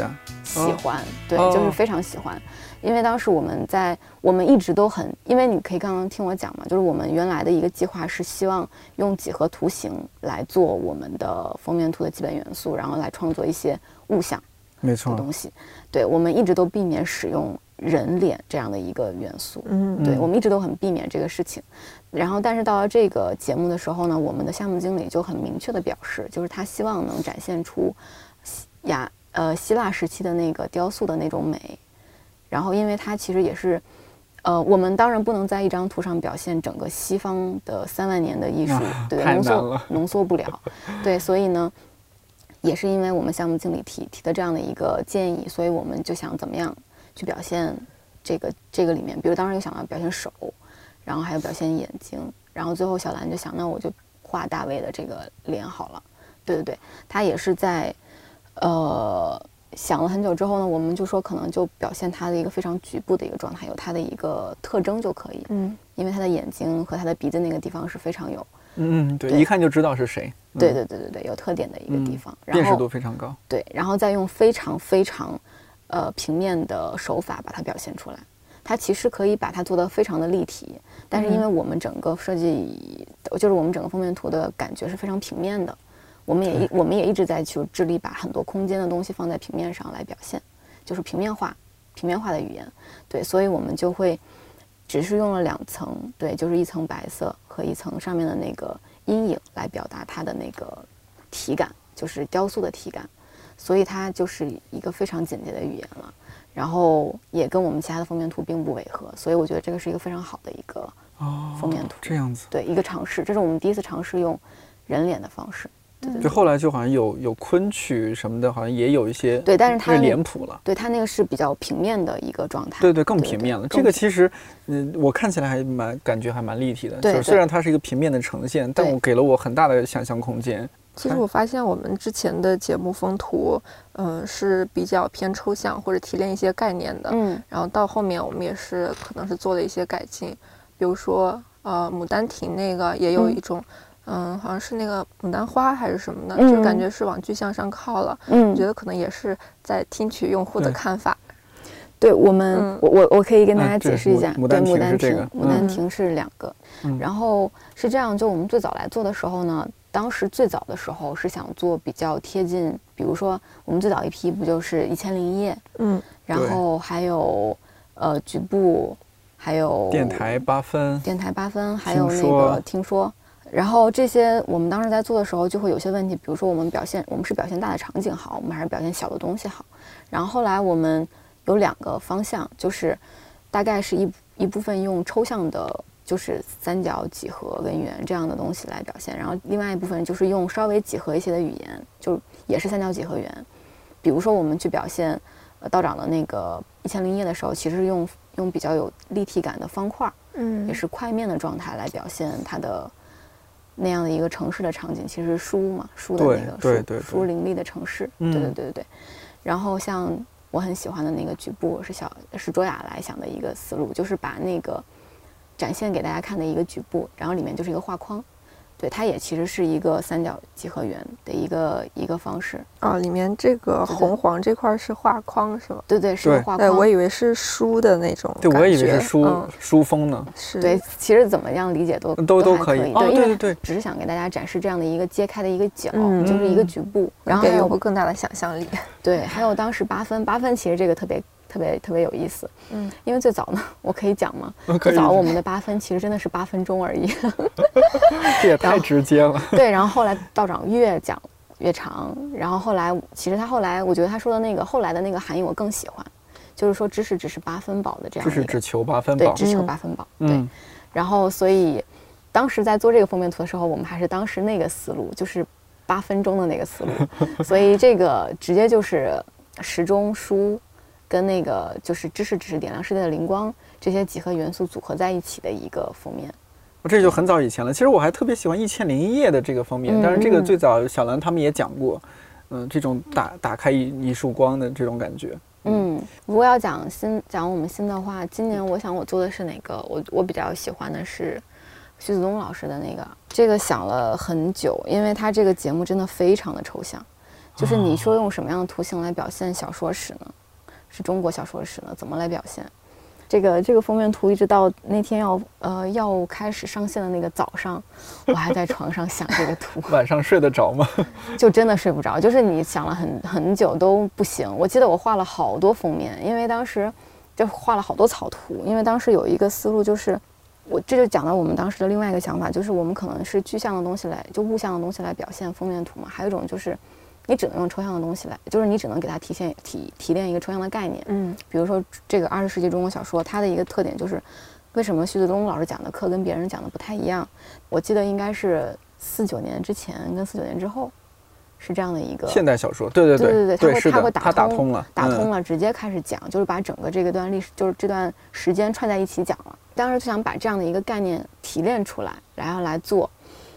Speaker 2: 喜欢，对，就是非常喜欢。因为当时我们在，我们一直都很，因为你可以刚刚听我讲嘛，就是我们原来的一个计划是希望用几何图形来做我们的封面图的基本元素，然后来创作一些物象，
Speaker 1: 没错，
Speaker 2: 东西。对，我们一直都避免使用。人脸这样的一个元素，嗯，对我们一直都很避免这个事情。然后，但是到了这个节目的时候呢，我们的项目经理就很明确的表示，就是他希望能展现出亚呃希腊时期的那个雕塑的那种美。然后，因为它其实也是，呃，我们当然不能在一张图上表现整个西方的三万年的艺术，对，浓缩浓缩不了。对，所以呢，也是因为我们项目经理提提的这样的一个建议，所以我们就想怎么样。去表现这个这个里面，比如当时有想到表现手，然后还有表现眼睛，然后最后小兰就想，那我就画大卫的这个脸好了。对对对，他也是在呃想了很久之后呢，我们就说可能就表现他的一个非常局部的一个状态，有他的一个特征就可以。嗯，因为他的眼睛和他的鼻子那个地方是非常有，
Speaker 1: 嗯对，一看就知道是谁。
Speaker 2: 对对对对对，有特点的一个地方，
Speaker 1: 辨识度非常高。
Speaker 2: 对，然后再用非常非常。呃，平面的手法把它表现出来，它其实可以把它做得非常的立体，但是因为我们整个设计，就是我们整个封面图的感觉是非常平面的，我们也一我们也一直在去致力把很多空间的东西放在平面上来表现，就是平面化、平面化的语言，对，所以我们就会只是用了两层，对，就是一层白色和一层上面的那个阴影来表达它的那个体感，就是雕塑的体感。所以它就是一个非常简洁的语言了，然后也跟我们其他的封面图并不违和，所以我觉得这个是一个非常好的一个封面图。
Speaker 1: 这样子，
Speaker 2: 对，一个尝试，这是我们第一次尝试用人脸的方式。对，
Speaker 1: 就后来就好像有有昆曲什么的，好像也有一些
Speaker 2: 对，但是它
Speaker 1: 脸谱了。
Speaker 2: 对，它那个是比较平面的一个状态。
Speaker 1: 对对，更平面了。这个其实，嗯，我看起来还蛮感觉还蛮立体的。
Speaker 2: 对，
Speaker 1: 虽然它是一个平面的呈现，但我给了我很大的想象空间。
Speaker 3: 其实我发现我们之前的节目风图，嗯，是比较偏抽象或者提炼一些概念的，嗯，然后到后面我们也是可能是做了一些改进，比如说呃《牡丹亭》那个也有一种，嗯，好像是那个牡丹花还是什么的，就感觉是往具象上靠了，嗯，我觉得可能也是在听取用户的看法。
Speaker 2: 对我们，我我我可以跟大家解释一下，
Speaker 1: 对《
Speaker 2: 牡丹
Speaker 1: 亭》，《
Speaker 2: 牡丹亭》是两个，然后是这样，就我们最早来做的时候呢。当时最早的时候是想做比较贴近，比如说我们最早一批不就是《一千零一夜》，嗯，然后还有呃局部，还有
Speaker 1: 电台八分，
Speaker 2: 电台八分，还有那个听说，然后这些我们当时在做的时候就会有些问题，比如说我们表现我们是表现大的场景好，我们还是表现小的东西好。然后后来我们有两个方向，就是大概是一一部分用抽象的。就是三角几何跟圆这样的东西来表现，然后另外一部分就是用稍微几何一些的语言，就也是三角几何圆。比如说我们去表现呃道长的那个一千零一夜的时候，其实用用比较有立体感的方块，嗯，也是块面的状态来表现它的那样的一个城市的场景，其实是书嘛，书的那
Speaker 1: 个
Speaker 2: 书书林立的城市，对对对对对。然后像我很喜欢的那个局部是小是卓雅来想的一个思路，就是把那个。展现给大家看的一个局部，然后里面就是一个画框，对，它也其实是一个三角几何圆的一个一个方式
Speaker 3: 啊。里面这个红黄这块是画框是吗？
Speaker 2: 对对，是画框。
Speaker 3: 对我以为是书的那种，
Speaker 1: 对，我以为是书书风呢。
Speaker 3: 是，
Speaker 2: 对，其实怎么样理解都
Speaker 1: 都
Speaker 2: 都
Speaker 1: 可以。
Speaker 2: 对，
Speaker 1: 对对对，
Speaker 2: 只是想给大家展示这样的一个揭开的一个角，就是一个局部，然后
Speaker 3: 有个更大的想象力。
Speaker 2: 对，还有当时八分，八分其实这个特别。特别特别有意思。
Speaker 3: 嗯，
Speaker 2: 因为最早呢，我可以讲吗？最早我们的八分其实真的是八分钟而已。
Speaker 1: 这也太直接了。
Speaker 2: 对，然后后来道长越讲越长，然后后来其实他后来，我觉得他说的那个后来的那个含义我更喜欢，就是说知识只是八分饱的这样一个，
Speaker 1: 知识只求八分
Speaker 2: 对，只求
Speaker 3: 嗯
Speaker 2: 八分饱。对，
Speaker 1: 嗯，
Speaker 2: 然后所以当时在做这个封面图的时候，我们还是当时那个思路，就是八分钟的那个思路，所以这个直接就是时钟书跟那个就是知识只是点亮世界的灵光这些几何元素组合在一起的一个封面。
Speaker 1: 我这就很早以前了。其实我还特别喜欢《一千零一夜》的这个封面，但是这个
Speaker 2: 嗯
Speaker 1: 最早小兰他们也讲过，嗯，这种打打开一一束光的这种感觉。
Speaker 2: 嗯，如果要讲新讲我们新的话，今年我想我做的是哪个？我我比较喜欢的是徐子东老师的那个，这个想了很久，因为他这个节目真的非常的抽象，就是你说用什么样的图形来表现小说史呢？是中国小说史呢？怎么来表现？这个这个封面图一直到那天要呃要开始上线的那个早上，我还在床上想这个图。
Speaker 1: 晚上睡得着吗？
Speaker 2: 就真的睡不着，就是你想了很很久都不行。我记得我画了好多封面，因为当时就画了好多草图，因为当时有一个思路就是，我这就讲到我们当时的另外一个想法，就是我们可能是具象的东西来，就物象的东西来表现封面图嘛。还有一种就是，你只能用抽象的东西来，就是你只能给它提现提提炼一个抽象的概念。
Speaker 3: 嗯
Speaker 2: 比如说这个二十世纪中国小说，它的一个特点就是，为什么徐子东老师讲的课跟别人讲的不太一样？我记得应该是四九年之前跟四九年之后，是这样的一个
Speaker 1: 现代小说，对对
Speaker 2: 对对对他会他会打
Speaker 1: 他打
Speaker 2: 通
Speaker 1: 通了，嗯。
Speaker 2: 打通了，直接开始讲，就是把整个这个段历史，就是这段时间串在一起讲了。当时就想把这样的一个概念提炼出来，然后来做。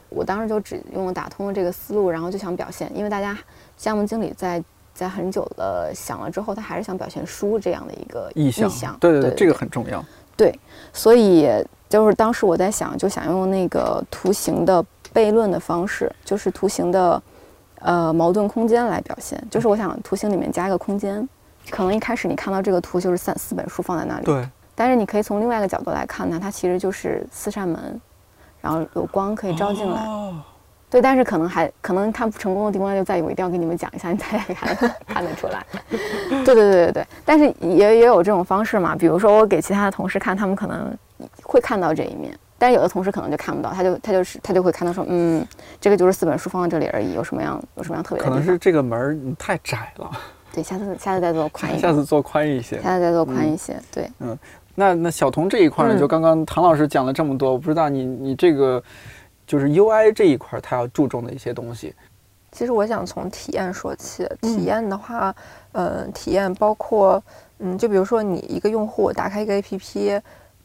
Speaker 2: 我当时就只用了打通了这个思路，然后就想表现，因为大家项目经理在在很久了想了之后，他还是想表现书这样的一个
Speaker 1: 意象，
Speaker 2: 象。
Speaker 1: 对对
Speaker 2: 对，
Speaker 1: 这个很重要。
Speaker 2: 对，所以就是当时我在想，就想用那个图形的悖论的方式，就是图形的呃矛盾空间来表现。就是我想图形里面加一个空间，可能一开始你看到这个图就是三四本书放在那里，
Speaker 1: 对，
Speaker 2: 但是你可以从另外一个角度来看呢，它其实就是四扇门，然后有光可以照进来。
Speaker 1: 哦
Speaker 2: 对，但是可能还可能它不成功的地方就在于我一定要跟你们讲一下，你才看看得出来。对对对对对，但是也也有这种方式嘛，比如说我给其他的同事看，他们可能会看到这一面，但是有的同事可能就看不到，他就他就是他就会看到说，嗯，这个就是四本书放在这里而已，有什么样有什么样特别的？
Speaker 1: 可能是这个门儿你太窄了，
Speaker 2: 对，下次下次再做宽一点，
Speaker 1: 下次做宽一些。
Speaker 2: 下次再做宽一些，对。
Speaker 1: 那那小童这一块呢，
Speaker 2: 嗯
Speaker 1: 就刚刚唐老师讲了这么多，我不知道你你这个就是 UI 这一块，他要注重的一些东西。
Speaker 3: 其实我想从体验说起。
Speaker 2: 嗯
Speaker 3: 体验的话，呃，体验包括，嗯，就比如说你一个用户打开一个 APP，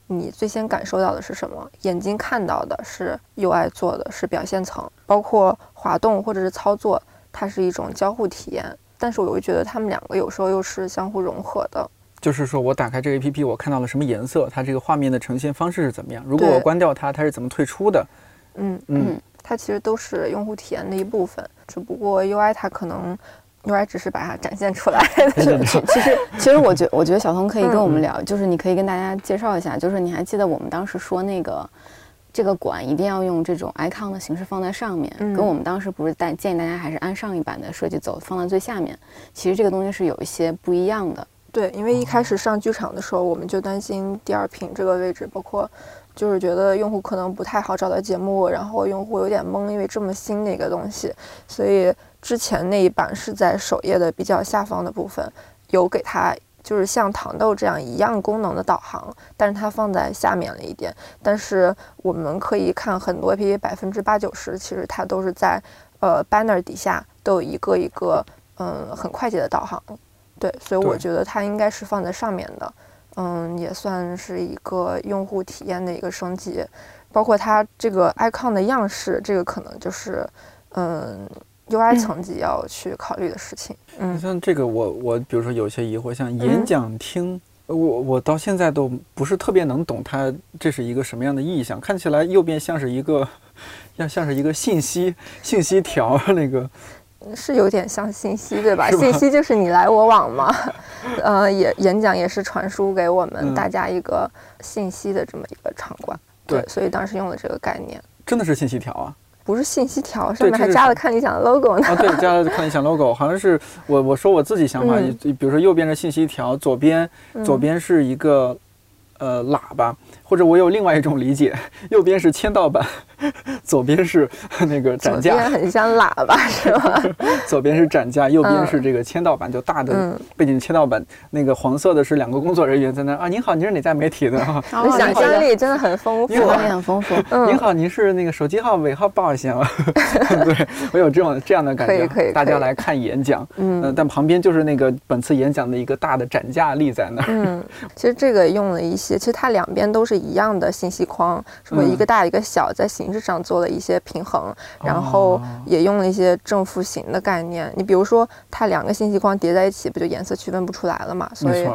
Speaker 3: 你最先感受到的是什么？眼睛看到的是 UI 做的是表现层，包括滑动或者是操作，它是一种交互体验。但是我又觉得他们两个有时候又是相互融合的。
Speaker 1: 就是说我打开这个 APP，我看到了什么颜色，它这个画面的呈现方式是怎么样？如果我关掉它，它是怎么退出的？
Speaker 3: 嗯，
Speaker 1: 嗯
Speaker 2: 嗯
Speaker 3: 它其实都是用户体验的一部分，只不过 UI 它可能 UI 只是把它展现出来。
Speaker 2: 其其实其实我觉我觉得小童可以跟我们
Speaker 1: 嗯
Speaker 2: 聊，就是你可以跟大家介绍一下，就是你还记得我们当时说那个这个管一定要用这种 icon 的形式放在上面，
Speaker 3: 嗯
Speaker 2: 跟我们当时不是带建议大家还是按上一版的设计走，放在最下面。其实这个东西是有一些不一样的。
Speaker 3: 对，因为一开始上剧场的时候，我们就担心第二屏这个位置，包括就是觉得用户可能不太好找到节目，然后用户有点懵，因为这么新的一个东西，所以之前那一版是在首页的比较下方的部分，有给它就是像糖豆这样一样功能的导航，但是它放在下面了一点。但是我们可以看很多 APP，百分之八九十其实它都是在呃 banner 底下都有一个一个嗯很快捷的导航。对，所以我觉得它应该是放在上面的，嗯，也算是一个用户体验的一个升级，包括它这个 icon 的样式，这个可能就是嗯 UI 层级要去考虑的事情。嗯。
Speaker 1: 像这个我我比如说有些疑惑，像演讲厅，我我到现在都不是特别能懂它这是一个什么样的意象，看起来右边像是一个 像像是一个信息信息条那个，
Speaker 3: 是有点像信息，对吧？
Speaker 1: 吧
Speaker 3: 信息就是你来我往嘛，呃，也演讲也是传输给我们
Speaker 1: 嗯
Speaker 3: 大家一个信息的这么一个场馆。
Speaker 1: 对
Speaker 3: 所以当时用了这个概念。
Speaker 1: 真的是信息条啊。
Speaker 3: 不是信息条，上面还加了看理想的 logo 呢。
Speaker 1: 啊，对，加了看理想 logo，好像是我我说我自己想法，
Speaker 3: 嗯
Speaker 1: 比如说右边是信息条，左边左边是一个呃喇叭，或者我有另外一种理解，右边是签到板，左边是 那个展
Speaker 3: 左边
Speaker 1: 架，
Speaker 3: 很像喇叭是吧？
Speaker 1: 左边是展架，右边
Speaker 3: 嗯
Speaker 1: 是这个签到板，就大的
Speaker 3: 嗯
Speaker 1: 背景签到板，那个黄色的是两个工作人员在那啊，您好，您是哪家媒体的啊？
Speaker 3: 想象力真的很丰富
Speaker 1: 想象
Speaker 2: 力很丰富。
Speaker 3: 嗯
Speaker 1: 您好，您是那个手机号尾号报一下吗？对我有这种这样的感觉，
Speaker 3: 可以可以可以
Speaker 1: 大家来看演讲，
Speaker 3: 嗯
Speaker 1: 呃，但旁边就是那个本次演讲的一个大的展架立在那儿。
Speaker 3: 嗯，其实这个用了一些，其实它两边都是一样的信息框，是不是
Speaker 1: 嗯
Speaker 3: 一个大一个小，在形式上做了一些平衡，然后
Speaker 1: 哦
Speaker 3: 也用了一些正负形的概念。你比如说，它两个信息框叠在一起，不就颜色区分不出来了嘛？所以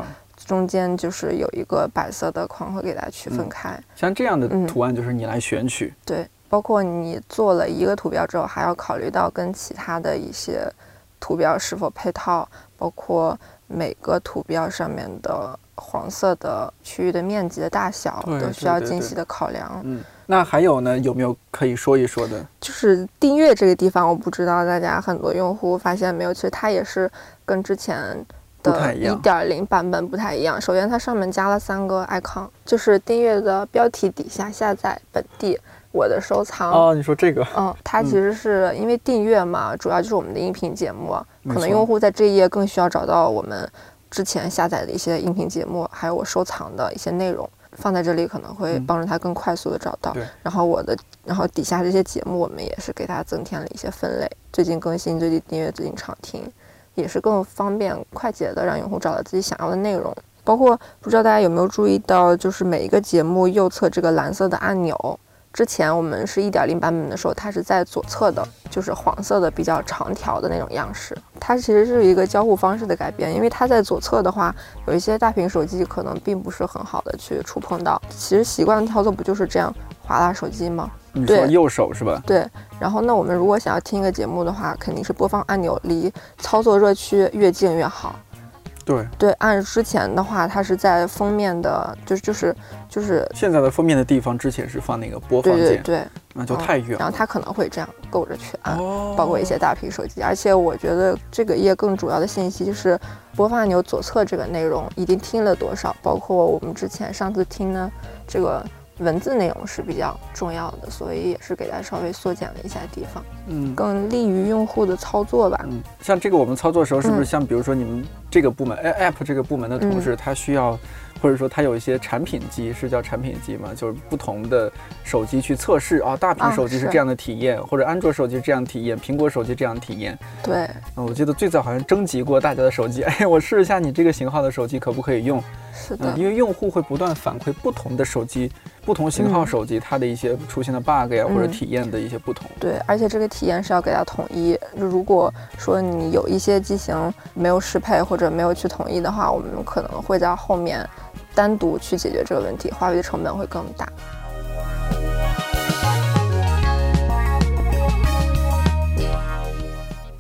Speaker 3: 中间就是有一个白色的框会给它区分
Speaker 1: 嗯
Speaker 3: 开。
Speaker 1: 像这样的
Speaker 3: 嗯
Speaker 1: 图案就是你来选取，
Speaker 3: 对，包括你做了一个图标之后，还要考虑到跟其他的一些图标是否配套，包括每个图标上面的黄色的区域的面积的大小，都需要精细的考量。
Speaker 1: 嗯，那还有呢，有没有可以说一说的？
Speaker 3: 就是订阅这个地方，我不知道大家很多用户发现没有，其实它也是跟之前的
Speaker 1: 一
Speaker 3: 点零版本不太一样。首先，它上面加了三个 icon，就是订阅的标题底下下载本地。我的收藏，
Speaker 1: 哦，你说这个，
Speaker 3: 嗯，它其实是因为订阅嘛，主要就是我们的音频节目，可能用户在这一页更需要找到我们之前下载的一些音频节目，还有我收藏的一些内容，放在这里可能会
Speaker 1: 嗯
Speaker 3: 帮助他更快速的找到。
Speaker 1: 对
Speaker 3: 然后我的，然后底下这些节目，我们也是给他增添了一些分类，最近更新、最近订阅、最近常听，也是更方便快捷的让用户找到自己想要的内容。包括不知道大家有没有注意到，就是每一个节目右侧这个蓝色的按钮，之前我们是一点零版本的时候，它是在左侧的，就是黄色的比较长条的那种样式。它其实是一个交互方式的改变，因为它在左侧的话，有一些大屏手机可能并不是很好的去触碰到。其实习惯的操作不就是这样划拉手机吗？对
Speaker 1: 你说右手是吧？
Speaker 3: 对。然后那我们如果想要听一个节目的话，肯定是播放按钮离操作热区越近越好。
Speaker 1: 对，
Speaker 3: 对，按之前的话，它是在封面的，就是就是就是，
Speaker 1: 现在的封面的地方之前是放那个播放键，
Speaker 3: 对对对，
Speaker 1: 那就太远了。
Speaker 3: 然后它可能会这样够着去按。
Speaker 1: 哦，
Speaker 3: 包括一些大屏手机，而且我觉得这个页更主要的信息就是播放按钮左侧这个内容已经听了多少，包括我们之前上次听呢，这个文字内容是比较重要的，所以也是给它稍微缩减了一下地方，
Speaker 1: 嗯
Speaker 3: 更利于用户的操作吧。
Speaker 1: 嗯，像这个我们操作的时候，是不是
Speaker 3: 嗯
Speaker 1: 像比如说你们这个部门，哎、App 这个部门的同事，他需要，或者说他有一些产品机，是叫产品机吗？就是不同的手机去测试啊，大屏
Speaker 3: 啊
Speaker 1: 手机是
Speaker 3: 是
Speaker 1: 这样的体验，或者安卓手机这样体验，苹果手机这样体验。
Speaker 3: 对，
Speaker 1: 嗯，我记得最早好像征集过大家的手机，哎，我试一下你这个型号的手机可不可以用？
Speaker 3: 是的
Speaker 1: 嗯，，因为用户会不断反馈不同的手机、不同型号
Speaker 3: 嗯
Speaker 1: 手机它的一些出现的 bug 呀，或者
Speaker 3: 嗯
Speaker 1: 体验的一些不同。
Speaker 3: 对，而且这个体验是要给它统一。就如果说你有一些机型没有适配或者没有去统一的话，我们可能会在后面单独去解决这个问题，花费的成本会更大。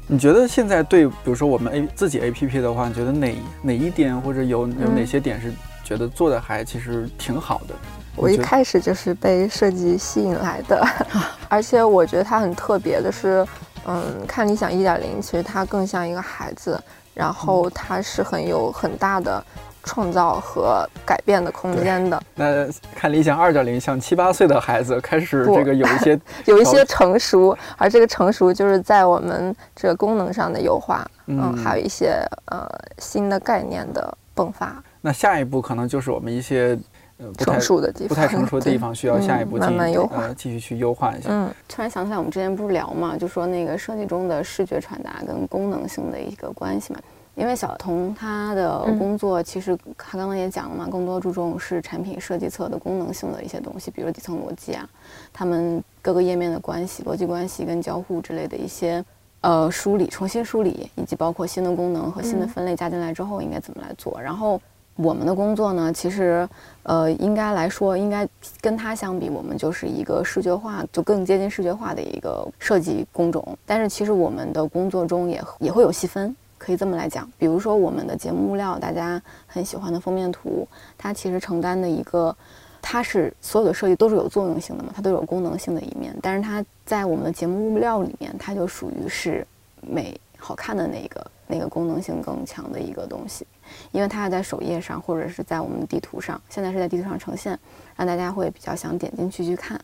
Speaker 1: 你觉得现在对，比如说我们 A 自己 A P P 的话，你觉得哪哪一点或者有有哪
Speaker 3: 嗯
Speaker 1: 些点是觉得做的还其实挺好的？
Speaker 3: 我一开始就是被设计吸引来的，而且我觉得它很特别的是，嗯，看理想一点零，其实它更像一个孩子，然后它是很有很大的创造和改变的空间的，
Speaker 1: 那看理想二点零，像七八岁的孩子开始这个有一些，
Speaker 3: 有一些成熟，而这个成熟就是在我们这个功能上的优化，嗯，还有一些呃新的概念的迸发，
Speaker 1: 那下一步可能就是我们一些呃不太
Speaker 3: 成熟的地方，
Speaker 1: 不太成熟的地方，需要下一步
Speaker 3: 嗯
Speaker 1: 进
Speaker 3: 慢慢优化
Speaker 1: 呃继续去优化一下。
Speaker 3: 嗯
Speaker 2: 突然想起来，我们之前不是聊嘛，就说那个设计中的视觉传达跟功能性的一个关系嘛。因为小童他的
Speaker 3: 嗯
Speaker 2: 工作，其实他刚刚也讲了嘛，更多注重是产品设计侧的功能性的一些东西，比如底层逻辑啊，他们各个页面的关系、逻辑关系跟交互之类的一些呃梳理、重新梳理，以及包括新的功能和新的
Speaker 3: 嗯
Speaker 2: 分类加进来之后应该怎么来做。然后我们的工作呢，其实呃应该来说，应该跟它相比，我们就是一个视觉化，就更接近视觉化的一个设计工种。但是其实我们的工作中也也会有细分。可以这么来讲，比如说我们的节目物料，大家很喜欢的封面图，它其实承担的一个它是所有的设计都是有作用性的嘛，它都有功能性的一面，但是它在我们的节目物料里面，它就属于是美好看的那个那个功能性更强的一个东西，因为它在首页上或者是在我们的地图上，现在是在地图上呈现，让大家会比较想点进去去看。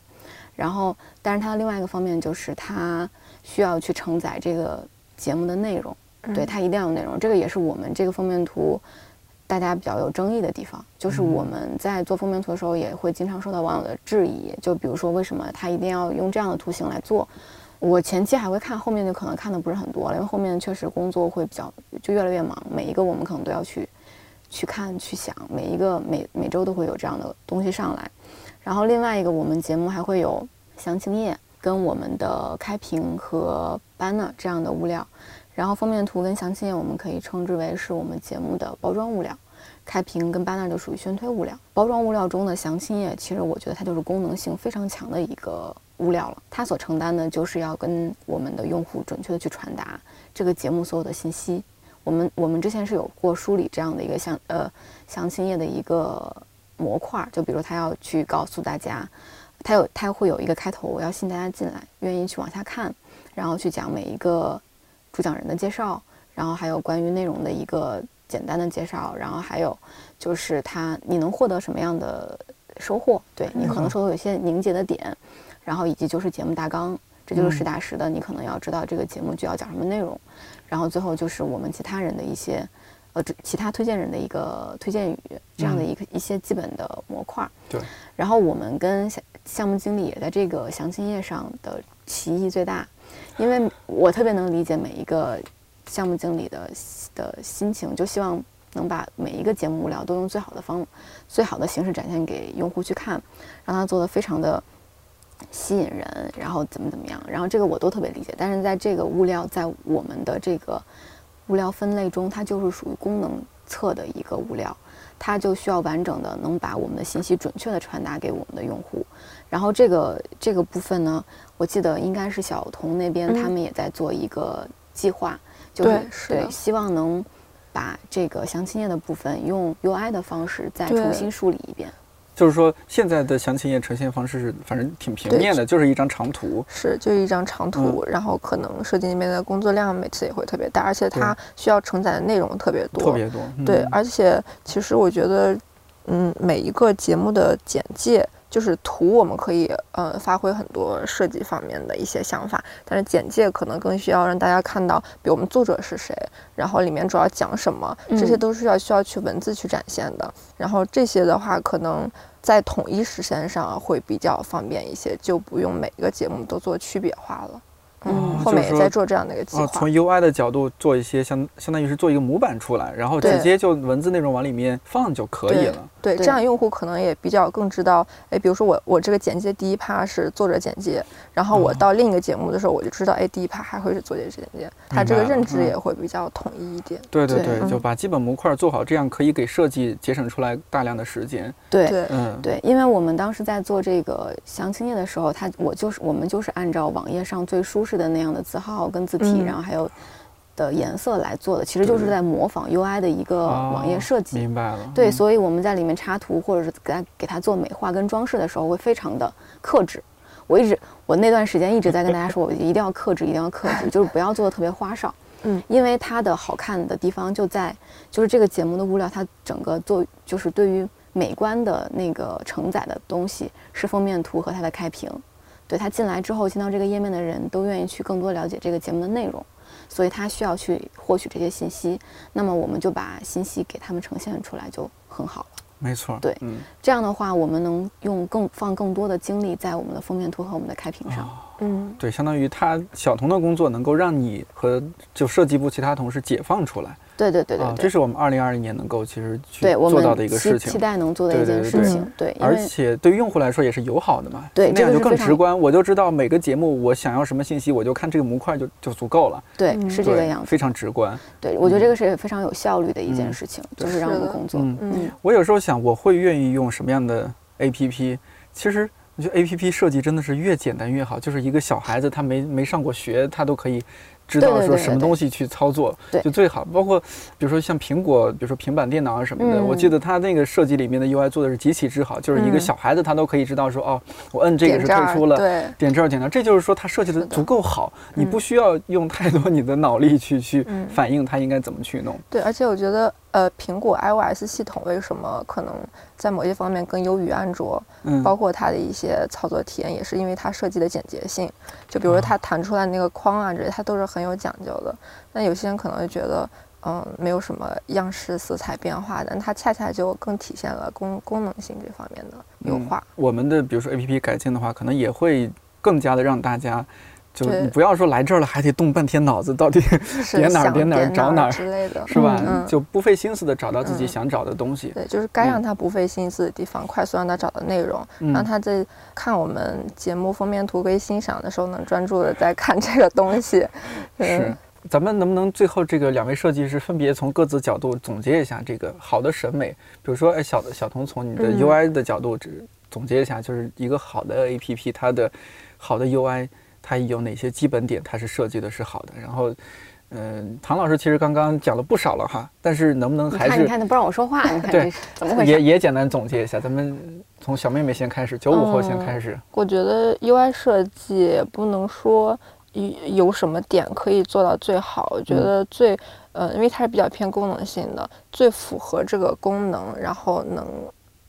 Speaker 2: 然后，但是它的另外一个方面就是它需要去承载这个节目的内容，对它一定要有内容。这个也是我们这个封面图大家比较有争议的地方，就是我们在做封面图的时候也会经常受到网友的质疑，就比如说为什么它一定要用这样的图形来做？我前期还会看，后面就可能看的不是很多了，因为后面确实工作会比较就越来越忙，每一个我们可能都要去去看去想，每一个每每周都会有这样的东西上来。然后另外一个，我们节目还会有详情页跟我们的开屏和 banner 这样的物料。然后封面图跟详情页我们可以称之为是我们节目的包装物料，开屏跟 banner 就属于宣推物料。包装物料中的详情页，其实我觉得它就是功能性非常强的一个物料了。它所承担的就是要跟我们的用户准确的去传达这个节目所有的信息。我们我们之前是有过梳理这样的一个详呃详情页的一个。模块，就比如他要去告诉大家，他有他会有一个开头，我要吸引大家进来，愿意去往下看，然后去讲每一个主讲人的介绍，然后还有关于内容的一个简单的介绍，然后还有就是他你能获得什么样的收获，对你可能收获有些凝结的点，然后以及就是节目大纲，这就是实打实的，你可能要知道这个节目就要讲什么内容，然后最后就是我们其他人的一些。呃，其他推荐人的一个推荐语，这样的一个一些基本的模块。
Speaker 1: 对。
Speaker 2: 然后我们跟项项目经理也在这个详情页上的歧义最大，因为我特别能理解每一个项目经理的的心情，就希望能把每一个节目物料都用最好的方、最好的形式展现给用户去看，让他做的非常的吸引人，然后怎么怎么样，然后这个我都特别理解。但是在这个物料在我们的这个。物料分类中，它就是属于功能侧的一个物料，它就需要完整的能把我们的信息准确的传达给我们的用户。然后这个这个部分呢，我记得应该是小童那边他们也在做一个计划，就是对，希望能把这个详情页的部分用 UI 的方式再重新梳理一遍。
Speaker 1: 就是说，现在的详情页呈现方式是，反正挺平面的，就是一张长图。
Speaker 3: 是，就一张长图，然后可能设计那边的工作量每次也会特别大，而且它需要承载的内容特别多。
Speaker 1: 特别多。
Speaker 3: 对，而且其实我觉得，嗯，每一个节目的简介。就是图，我们可以呃发挥很多设计方面的一些想法，但是简介可能更需要让大家看到，比如我们作者是谁，然后里面主要讲什么，这些都是要需要去文字去展现的。然后这些的话，可能在统一实现上会比较方便一些，就不用每个节目都做区别化了。嗯，后面也在做这样的一个计划。
Speaker 1: 从 UI 的角度做一些相相当于是做一个模板出来，然后直接就文字内容往里面放就可以了。
Speaker 3: 对，这样用户可能也比较更知道，哎，比如说我我这个简介第一趴是作者简介，然后我到另一个节目的时候，我就知道，哎，第一趴还会是作者简介，他这个认知也会比较统一一点。
Speaker 1: 对对对，就把基本模块做好，这样可以给设计节省出来大量的时间。
Speaker 2: 对对嗯对，因为我们当时在做这个详情页的时候，他我就是我们就是按照网页上最舒适的那样的字号跟字体，然后还有。的颜色来做的，其实就是在模仿 UI 的一个网页设计。
Speaker 1: 明白了。
Speaker 2: 对，所以我们在里面插图或者是给它给它做美化跟装饰的时候，会非常的克制。我一直我那段时间一直在跟大家说，我一定要克制，一定要克制，就是不要做的特别花哨。嗯，因为它的好看的地方就在，就是这个节目的物料，它整个做就是对于美观的那个承载的东西是封面图和它的开屏。对他进来之后进到这个页面的人都愿意去更多了解这个节目的内容。所以他需要去获取这些信息，那么我们就把信息给他们呈现出来就很好了。
Speaker 1: 没错，
Speaker 2: 对，嗯，这样的话我们能用更放更多的精力在我们的封面图和我们的开屏上。
Speaker 3: 嗯，
Speaker 1: 对，相当于他小童的工作能够让你和就设计部其他同事解放出来。
Speaker 2: 对对对对，
Speaker 1: 这是我们二零二零年能够其实去做到的一个事情，
Speaker 2: 期待能做的一件事情。对，
Speaker 1: 而且对于用户来说也是友好的嘛。
Speaker 2: 对，
Speaker 1: 那样就更直观，我就知道每个节目我想要什么信息，我就看这个模块就就足够了。
Speaker 2: 对，是这个样子，
Speaker 1: 非常直观。
Speaker 2: 对，我觉得这个是非常有效率的一件事情，就是让我们工作。
Speaker 1: 嗯，我有时候想，我会愿意用什么样的 APP？其实。我觉得 A P P 设计真的是越简单越好，就是一个小孩子他没没上过学，他都可以知道说什么东西去操作
Speaker 2: 对。
Speaker 1: 就最好。包括比如说像苹果，比如说平板电脑啊什么的，
Speaker 2: 嗯
Speaker 1: 我记得它那个设计里面的 UI 做的是极其之好，就是一个
Speaker 2: 嗯。
Speaker 1: 小孩子他都可以知道说哦，我摁这个是退出了。
Speaker 3: 对，
Speaker 1: 点这儿点那儿，这就是说它设计的。足够好，你
Speaker 3: 嗯。
Speaker 1: 不需要用太多你的脑力去去
Speaker 3: 嗯。
Speaker 1: 反映它应该怎么去弄。
Speaker 3: 对，而且我觉得，呃，苹果 iOS 系统为什么可能在某些方面更优于安卓，
Speaker 1: 嗯，
Speaker 3: 包括它的一些操作体验，也是因为它设计的简洁性。就比如说它弹出来那个框啊，这些它都是很有讲究的。那有些人可能会觉得，嗯，没有什么样式、色彩变化，但它恰恰就更体现了功功能性这方面的优
Speaker 1: 嗯
Speaker 3: 化。
Speaker 1: 我们的比如说 A P P 改进的话，可能也会更加的让大家，就你不要说来这儿了还得动半天脑子，到底点哪儿点哪儿找哪儿
Speaker 3: 之类的，
Speaker 1: 是吧？
Speaker 3: 嗯
Speaker 1: 就不费心思的找到自己
Speaker 3: 嗯。
Speaker 1: 想找的东西。
Speaker 3: 对，就是该让他不费心思的地方，快速让他找到内容，
Speaker 1: 嗯。
Speaker 3: 让他在看我们节目封面图可以欣赏的时候，能专注的在看这个东西。
Speaker 1: 是。
Speaker 3: 嗯，
Speaker 1: 咱们能不能最后这个两位设计师分别从各自角度总结一下这个好的审美？比如说，哎，小的小童从你的
Speaker 3: 嗯。
Speaker 1: UI 的角度只总结一下，就是一个好的 APP，它的好的 UI，它有哪些基本点，它是设计的是好的。然后，嗯、唐老师其实刚刚讲了不少了哈，但是能不能，还是
Speaker 2: 你看，他不让我说话，你看
Speaker 1: 对
Speaker 2: 这是怎么回
Speaker 1: 也
Speaker 2: 事？
Speaker 1: 也简单总结一下？咱们从小妹妹先开始，九五后先开始。
Speaker 3: 我觉得 UI 设计不能说有有什么点可以做到最好，我觉
Speaker 1: 嗯
Speaker 3: 得最呃，因为它是比较偏功能性的，最符合这个功能，然后能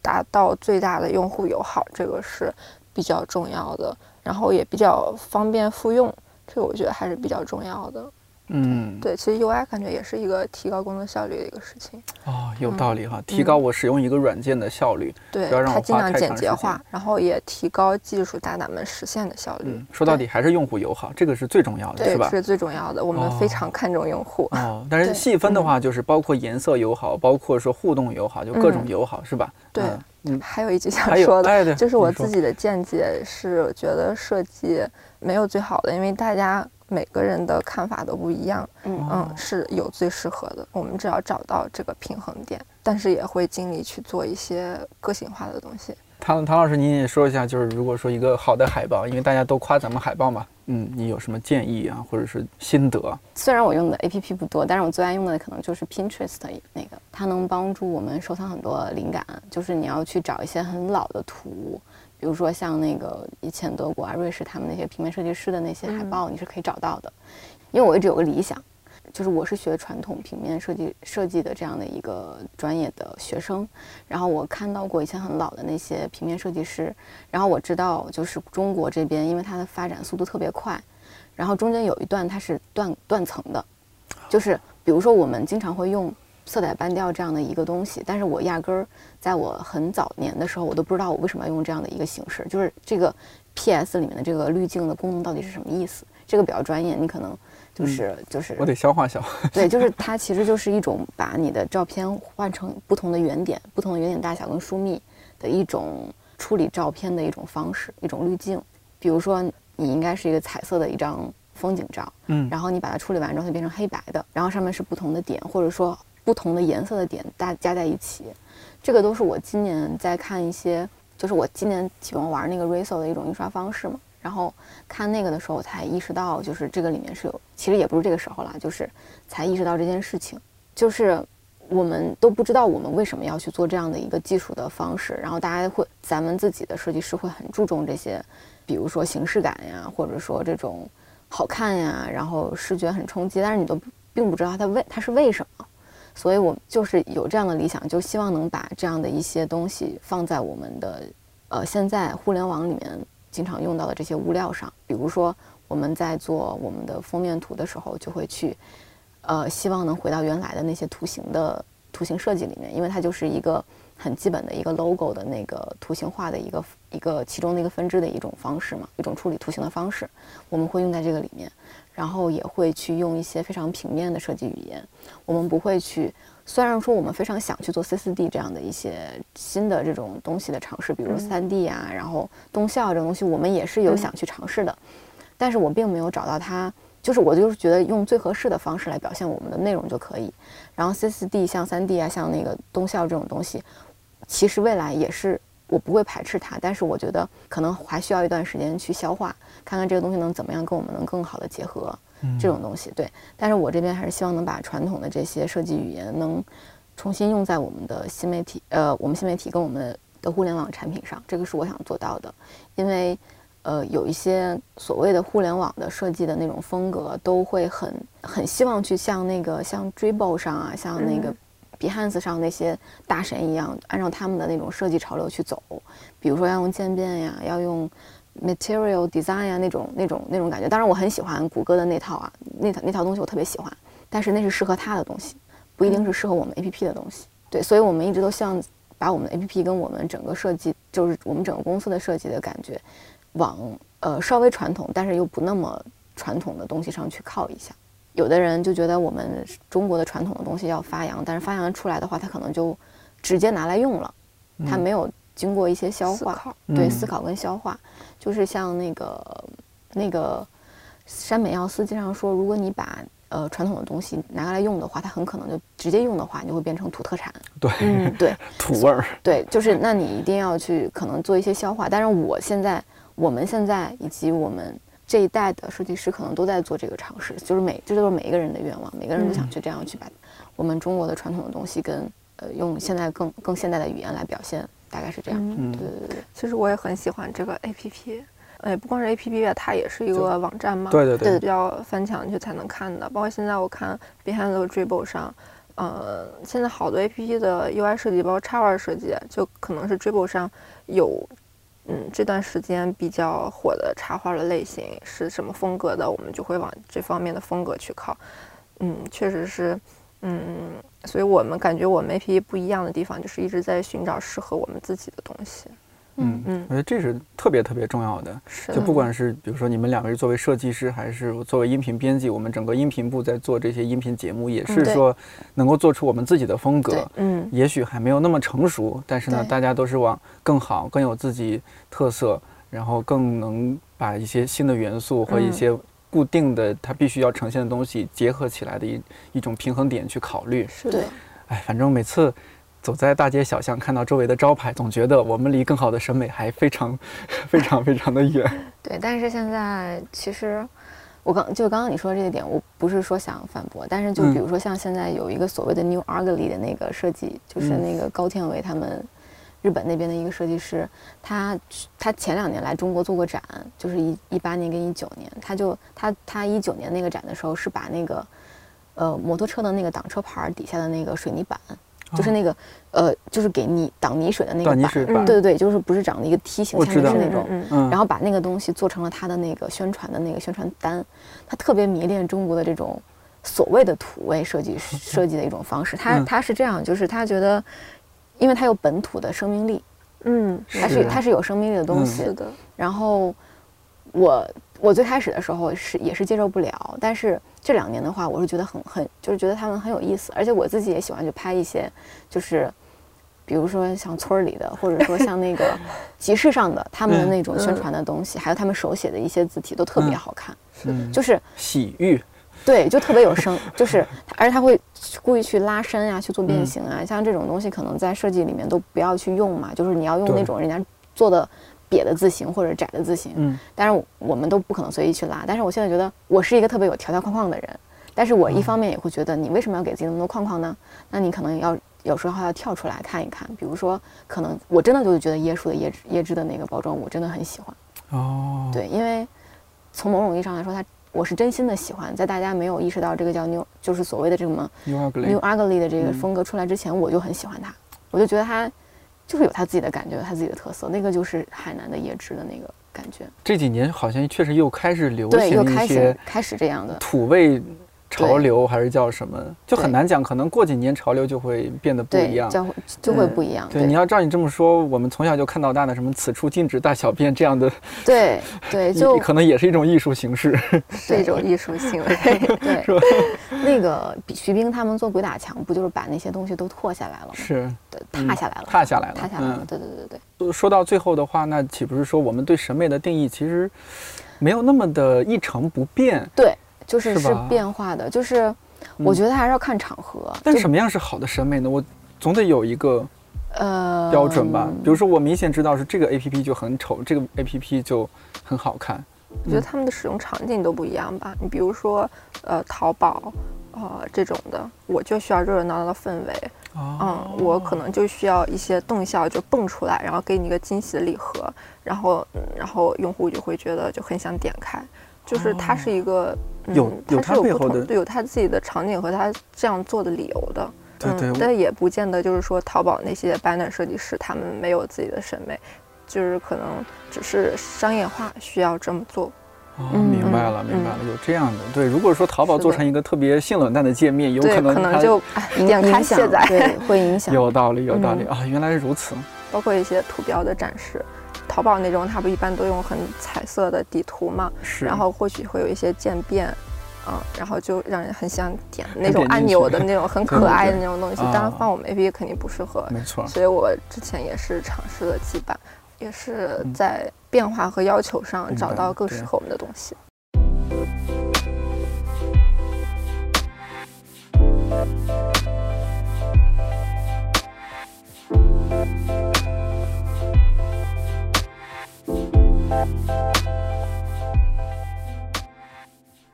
Speaker 3: 达到最大的用户友好，这个是比较重要的，然后也比较方便复用，这个我觉得还是比较重要的。
Speaker 1: 嗯，
Speaker 3: 对，其实 UI 感觉也是一个提高工作效率的一个事情。
Speaker 1: 哦，有道理哈，提高我使用一个软件的效率。
Speaker 3: 对
Speaker 1: 不要让，我
Speaker 3: 它尽量
Speaker 1: 花太长时间
Speaker 3: 简洁化，然后也提高技术大大们实现的效率。
Speaker 1: 嗯，说到底还是用户友好，这个是最重要的，
Speaker 3: 对，
Speaker 1: 是吧？
Speaker 3: 是最重要的。我们非
Speaker 1: 哦
Speaker 3: 常看重用户。
Speaker 1: 哦，但是细分的话，就是包括颜色友好，包括说互动友好，就各种
Speaker 3: 嗯
Speaker 1: 友好，是吧？
Speaker 3: 对
Speaker 1: 嗯嗯，
Speaker 3: 还有一句想说的，
Speaker 1: 哎，
Speaker 3: 就是我自己的见解是，我觉得设计没有最好的，因为大家每个人的看法都不一样。
Speaker 2: 嗯，
Speaker 3: 是有最适合的，我们只要找到这个平衡点，但是也会尽力去做一些个性化的东西。
Speaker 1: 唐唐老师，您也说一下，就是如果说一个好的海报，因为大家都夸咱们海报嘛，嗯，你有什么建议啊，或者是心得？
Speaker 2: 虽然我用的 APP 不多，但是我最爱用的可能就是 Pinterest 那个，它能帮助我们收藏很多灵感。就是你要去找一些很老的图，比如说像那个以前德国啊、瑞士他们那些平面设计师的那些海报，你是可以找到的。因为我一直有个理想，就是我是学传统平面设计设计的这样的一个专业的学生，然后我看到过以前很老的那些平面设计师，然后我知道就是中国这边，因为它的发展速度特别快，然后中间有一段它是断断层的，就是比如说我们经常会用色彩斑调这样的一个东西，但是我压根儿在我很早年的时候，我都不知道我为什么要用这样的一个形式，就是这个 PS 里面的这个滤镜的功能到底是什么意思？这个比较专业，你可能就是、就是
Speaker 1: 我得消化消化。
Speaker 2: 对，就是它其实就是一种把你的照片换成不同的圆点、不同的圆点大小跟疏密的一种处理照片的一种方式，一种滤镜。比如说，你应该是一个彩色的一张风景照，
Speaker 1: 嗯
Speaker 2: 然后你把它处理完之后，它变成黑白的，然后上面是不同的点，或者说不同的颜色的点大加在一起。这个都是我今年在看一些，就是我今年喜欢玩那个 Riso 的一种印刷方式嘛。然后看那个的时候，才意识到，就是这个里面是有，其实也不是这个时候啦，就是才意识到这件事情，就是我们都不知道我们为什么要去做这样的一个技术的方式，然后大家会，咱们自己的设计师会很注重这些，比如说形式感呀，或者说这种好看呀，然后视觉很冲击，但是你都并不知道它为它是为什么，所以我就是有这样的理想，就希望能把这样的一些东西放在我们的呃现在互联网里面经常用到的这些物料上，比如说我们在做我们的封面图的时候，就会去呃希望能回到原来的那些图形的图形设计里面，因为它就是一个很基本的一个 logo 的那个图形化的一个一个其中的一个分支的一种方式嘛，一种处理图形的方式，我们会用在这个里面，然后也会去用一些非常平面的设计语言，我们不会去。虽然说我们非常想去做 C4D 这样的一些新的这种东西的尝试，比如
Speaker 3: 嗯
Speaker 2: 3D 啊，然后动效这种东西，我们也是有
Speaker 3: 嗯
Speaker 2: 想去尝试的，但是我并没有找到它，就是我就是觉得用最合适的方式来表现我们的内容就可以。然后 C4D 像 3D 啊，像那个动效这种东西，其实未来也是我不会排斥它，但是我觉得可能还需要一段时间去消化，看看这个东西能怎么样跟我们能更好的结合。这种东西。对，但是我这边还是希望能把传统的这些设计语言能重新用在我们的新媒体，呃，我们新媒体跟我们的互联网产品上，这个是我想做到的。因为，呃，有一些所谓的互联网的设计的那种风格，都会很很希望去像那个像 Dribble 上啊，像那个 Behance 上那些大神一样，按照他们的那种设计潮流去走。比如说要用渐变呀，要用 Material Design 啊那种那种那种感觉。当然，我很喜欢谷歌的那套啊，那套那套东西我特别喜欢。但是那是适合他的东西，不一定是适合我们 APP 的东西。对，所以我们一直都希望把我们的 APP 跟我们整个设计，就是我们整个公司的设计的感觉，往呃稍微传统，但是又不那么传统的东西上去靠一下。有的人就觉得我们中国的传统的东西要发扬，但是发扬出来的话，他可能就直接拿来用了，他没有经过一些消化，对，思考跟消化。就是像那个那个山本耀司经常说，如果你把呃传统的东西拿来用的话，它很可能就直接用的话，你就会变成土特产。
Speaker 1: 对，
Speaker 2: 嗯，对，
Speaker 1: 土味儿。
Speaker 2: 对，就是那你一定要去可能做一些消化。但是我现在，我们现在以及我们这一代的设计师可能都在做这个尝试，就是每这都是每一个人的愿望，每个人都想去这样去把我们中国的传统的东西跟呃用现在更更现代的语言来表现，大概是这样。
Speaker 3: 嗯，
Speaker 2: 对对对。
Speaker 3: 其实我也很喜欢这个 A P P。哎，不光是 A P P 它也是一个网站嘛。
Speaker 1: 对对对，
Speaker 3: 比较翻墙去才能看的。包括现在我看 Behind the Dribble 上，呃，现在好多 A P P 的 U I 设计，包括插画设计，就可能是 Dribble 上有，嗯，这段时间比较火的插画的类型是什么风格的，我们就会往这方面的风格去靠。嗯，确实是，嗯，所以我们感觉我们 A P P 不一样的地方，就是一直在寻找适合我们自己的东西。
Speaker 1: 嗯嗯，我觉得这是特别特别重要的。就不管是比如说你们两个人作为设计师，还是作为音频编辑，我们整个音频部在做这些音频节目，也是说能够做出我们自己的风格。
Speaker 2: 嗯，
Speaker 1: 也许还没有那么成熟，但是呢，大家都是往更好、更有自己特色，然后更能把一些新的元素和一些固定的它必须要呈现的东西结合起来的一一种平衡点去考虑。
Speaker 3: 是的，
Speaker 1: 哎，反正每次。走在大街小巷，看到周围的招牌，总觉得我们离更好的审美还非常、非常、非常的远。
Speaker 2: 对，但是现在其实，我刚就刚刚你说的这个点，我不是说想反驳，但是就比如说像现在有一个所谓的 New Ugly 的那个设计，就是那个高天伟他们日本那边的一个设计师，他他前两年来中国做过展，就是一一八年跟一九年，他就他他一九年那个展的时候是把那个呃摩托车的那个挡车牌底下的那个水泥板。就是那个，呃，就是给你挡泥水的那个
Speaker 1: 板，
Speaker 2: 对对对，就是不是长的一个梯形，下面是那种，
Speaker 1: 嗯，
Speaker 2: 然后把那个东西做成了他的那个宣传的那个宣传单，他特别迷恋中国的这种所谓的土味设计设计的一种方式，他他是这样，就是他觉得，因为它有本土的生命力，
Speaker 3: 嗯，
Speaker 2: 它是它是有生命力的东西，
Speaker 3: 的，
Speaker 2: 然后我。我最开始的时候是也是接受不了，但是这两年的话，我是觉得很很就是觉得他们很有意思，而且我自己也喜欢去拍一些，就是比如说像村儿里的，或者说像那个 集市上的他们的那种宣传的东西，还有他们手写的一些字体都特别好看，就是
Speaker 1: 喜悦，
Speaker 2: 对，就特别有声，就是而且他会故意去拉伸啊，去做变形啊，像这种东西可能在设计里面都不要去用嘛，就是你要用那种人家做的。瘪的字形或者窄的字形，嗯，但是我们都不可能随意去拉。但是我现在觉得我是一个特别有条条框框的人，但是我一方面也会觉得你为什么要给自己那么多框框呢？那你可能要有时候要跳出来看一看，比如说，可能我真的就是觉得椰树的椰椰汁的那个包装，我真的很喜欢。
Speaker 1: 哦，
Speaker 2: 对，因为从某种意义上来说，它我是真心的喜欢。在大家没有意识到这个叫 new，就是所谓的这个什么
Speaker 1: new
Speaker 2: ugly 的这个风格出来之前，我就很喜欢它，我就觉得它。就是有它自己的感觉，有它自己的特色，那个就是海南的椰汁的那个感觉。
Speaker 1: 这几年好像确实又开始流
Speaker 2: 行
Speaker 1: 一些
Speaker 2: 开始这样的
Speaker 1: 土味。潮流还是叫什么，就很难讲。可能过几年潮流就会变得不一样，
Speaker 2: 就就会不一样。
Speaker 1: 对，你要照你这么说，我们从小就看到大的什么“此处禁止大小便”这样的，
Speaker 2: 对对，就
Speaker 1: 可能也是一种艺术形式，
Speaker 3: 是一种艺术行为，
Speaker 2: 对，是吧？那个徐冰他们做鬼打墙，不就是把那些东西都拓下来了吗？
Speaker 1: 是，
Speaker 2: 踏下来了，
Speaker 1: 踏下来了，
Speaker 2: 踏下来了。对对对
Speaker 1: 对。说到最后的话，那岂不是说我们对审美的定义其实没有那么的一成不变？
Speaker 2: 对，就是是变化的，就是。我觉得还是要看场合。
Speaker 1: 但什么样是好的审美呢？我总得有一个呃标准吧。比如说，我明显知道是这个 A P P 就很丑，这个 A P P 就很好看。
Speaker 3: 我觉得他们的使用场景都不一样吧。你比如说，呃，淘宝，呃，这种的，我就需要热热闹闹的氛围。嗯，我可能就需要一些动效就蹦出来，然后给你一个惊喜的礼盒，然后，然后用户就会觉得就很想点开。就是它是一个
Speaker 1: 有有他背后的
Speaker 3: 有他自己的场景和他这样做的理由的。
Speaker 1: 对对。
Speaker 3: 但也不见得就是说淘宝那些 banner 设计师他们没有自己的审美，就是可能只是商业化需要这么做。
Speaker 1: 哦，明白了，明白了，有这样的。对，如果说淘宝做成一个特别性冷淡的界面，有可能
Speaker 3: 可能就
Speaker 2: 影 响
Speaker 3: 卸载，
Speaker 2: 对，会影响。
Speaker 1: 有道理，有道理啊，原来如此。
Speaker 3: 包括一些图标的展示。淘宝那种，它不一般都用很彩色的底图嘛？
Speaker 1: 是。
Speaker 3: 然后或许会有一些渐变，嗯，然后就让人很想点那种按钮的那种很可爱的那种东西。当然放我们 APP 肯定不适合。
Speaker 1: 没错。
Speaker 3: 所以我之前也是尝试了几版，也是在变化和要求上找到更适合我们的东西。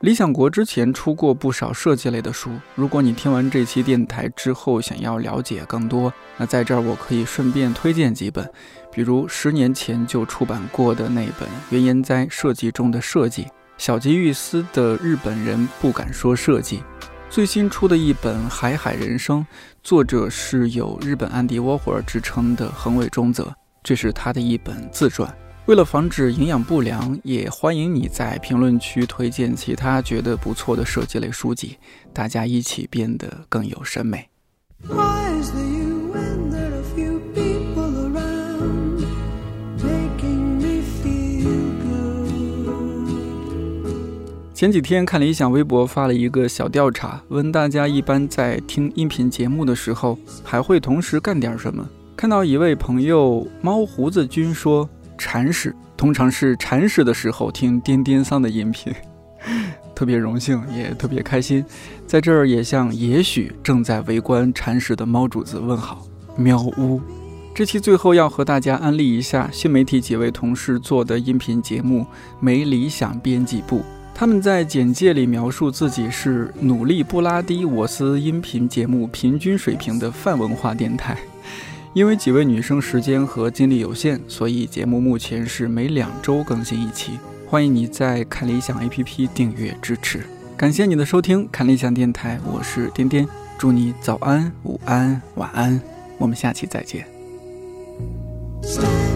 Speaker 1: 理想国之前出过不少设计类的书，如果你听完这期电台之后想要了解更多，那在这儿我可以顺便推荐几本，比如十年前就出版过的那本《原研哉设计中的设计》，小吉玉司的《日本人不敢说设计》，最新出的一本《海海人生》，作者是有日本安迪沃霍尔之称的横尾中则，这是他的一本自传。为了防止营养不良，也欢迎你在评论区推荐其他觉得不错的设计类书籍，大家一起变得更有审美。前几天看理想微博发了一个小调查，问大家一般在听音频节目的时候还会同时干点什么？看到一位朋友猫胡子君说。铲屎通常是铲屎的时候听颠颠桑的音频，特别荣幸也特别开心，在这儿也向也许正在围观铲屎的猫主子问好。喵呜！这期最后要和大家安利一下新媒体几位同事做的音频节目《没理想编辑部》，他们在简介里描述自己是努力不拉低我司音频节目平均水平的泛文化电台。因为几位女生时间和精力有限，所以节目目前是每两周更新一期。欢迎你在看理想 APP 订阅支持，感谢你的收听，看理想电台，我是颠颠，祝你早安、午安、晚安，我们下期再见。Stand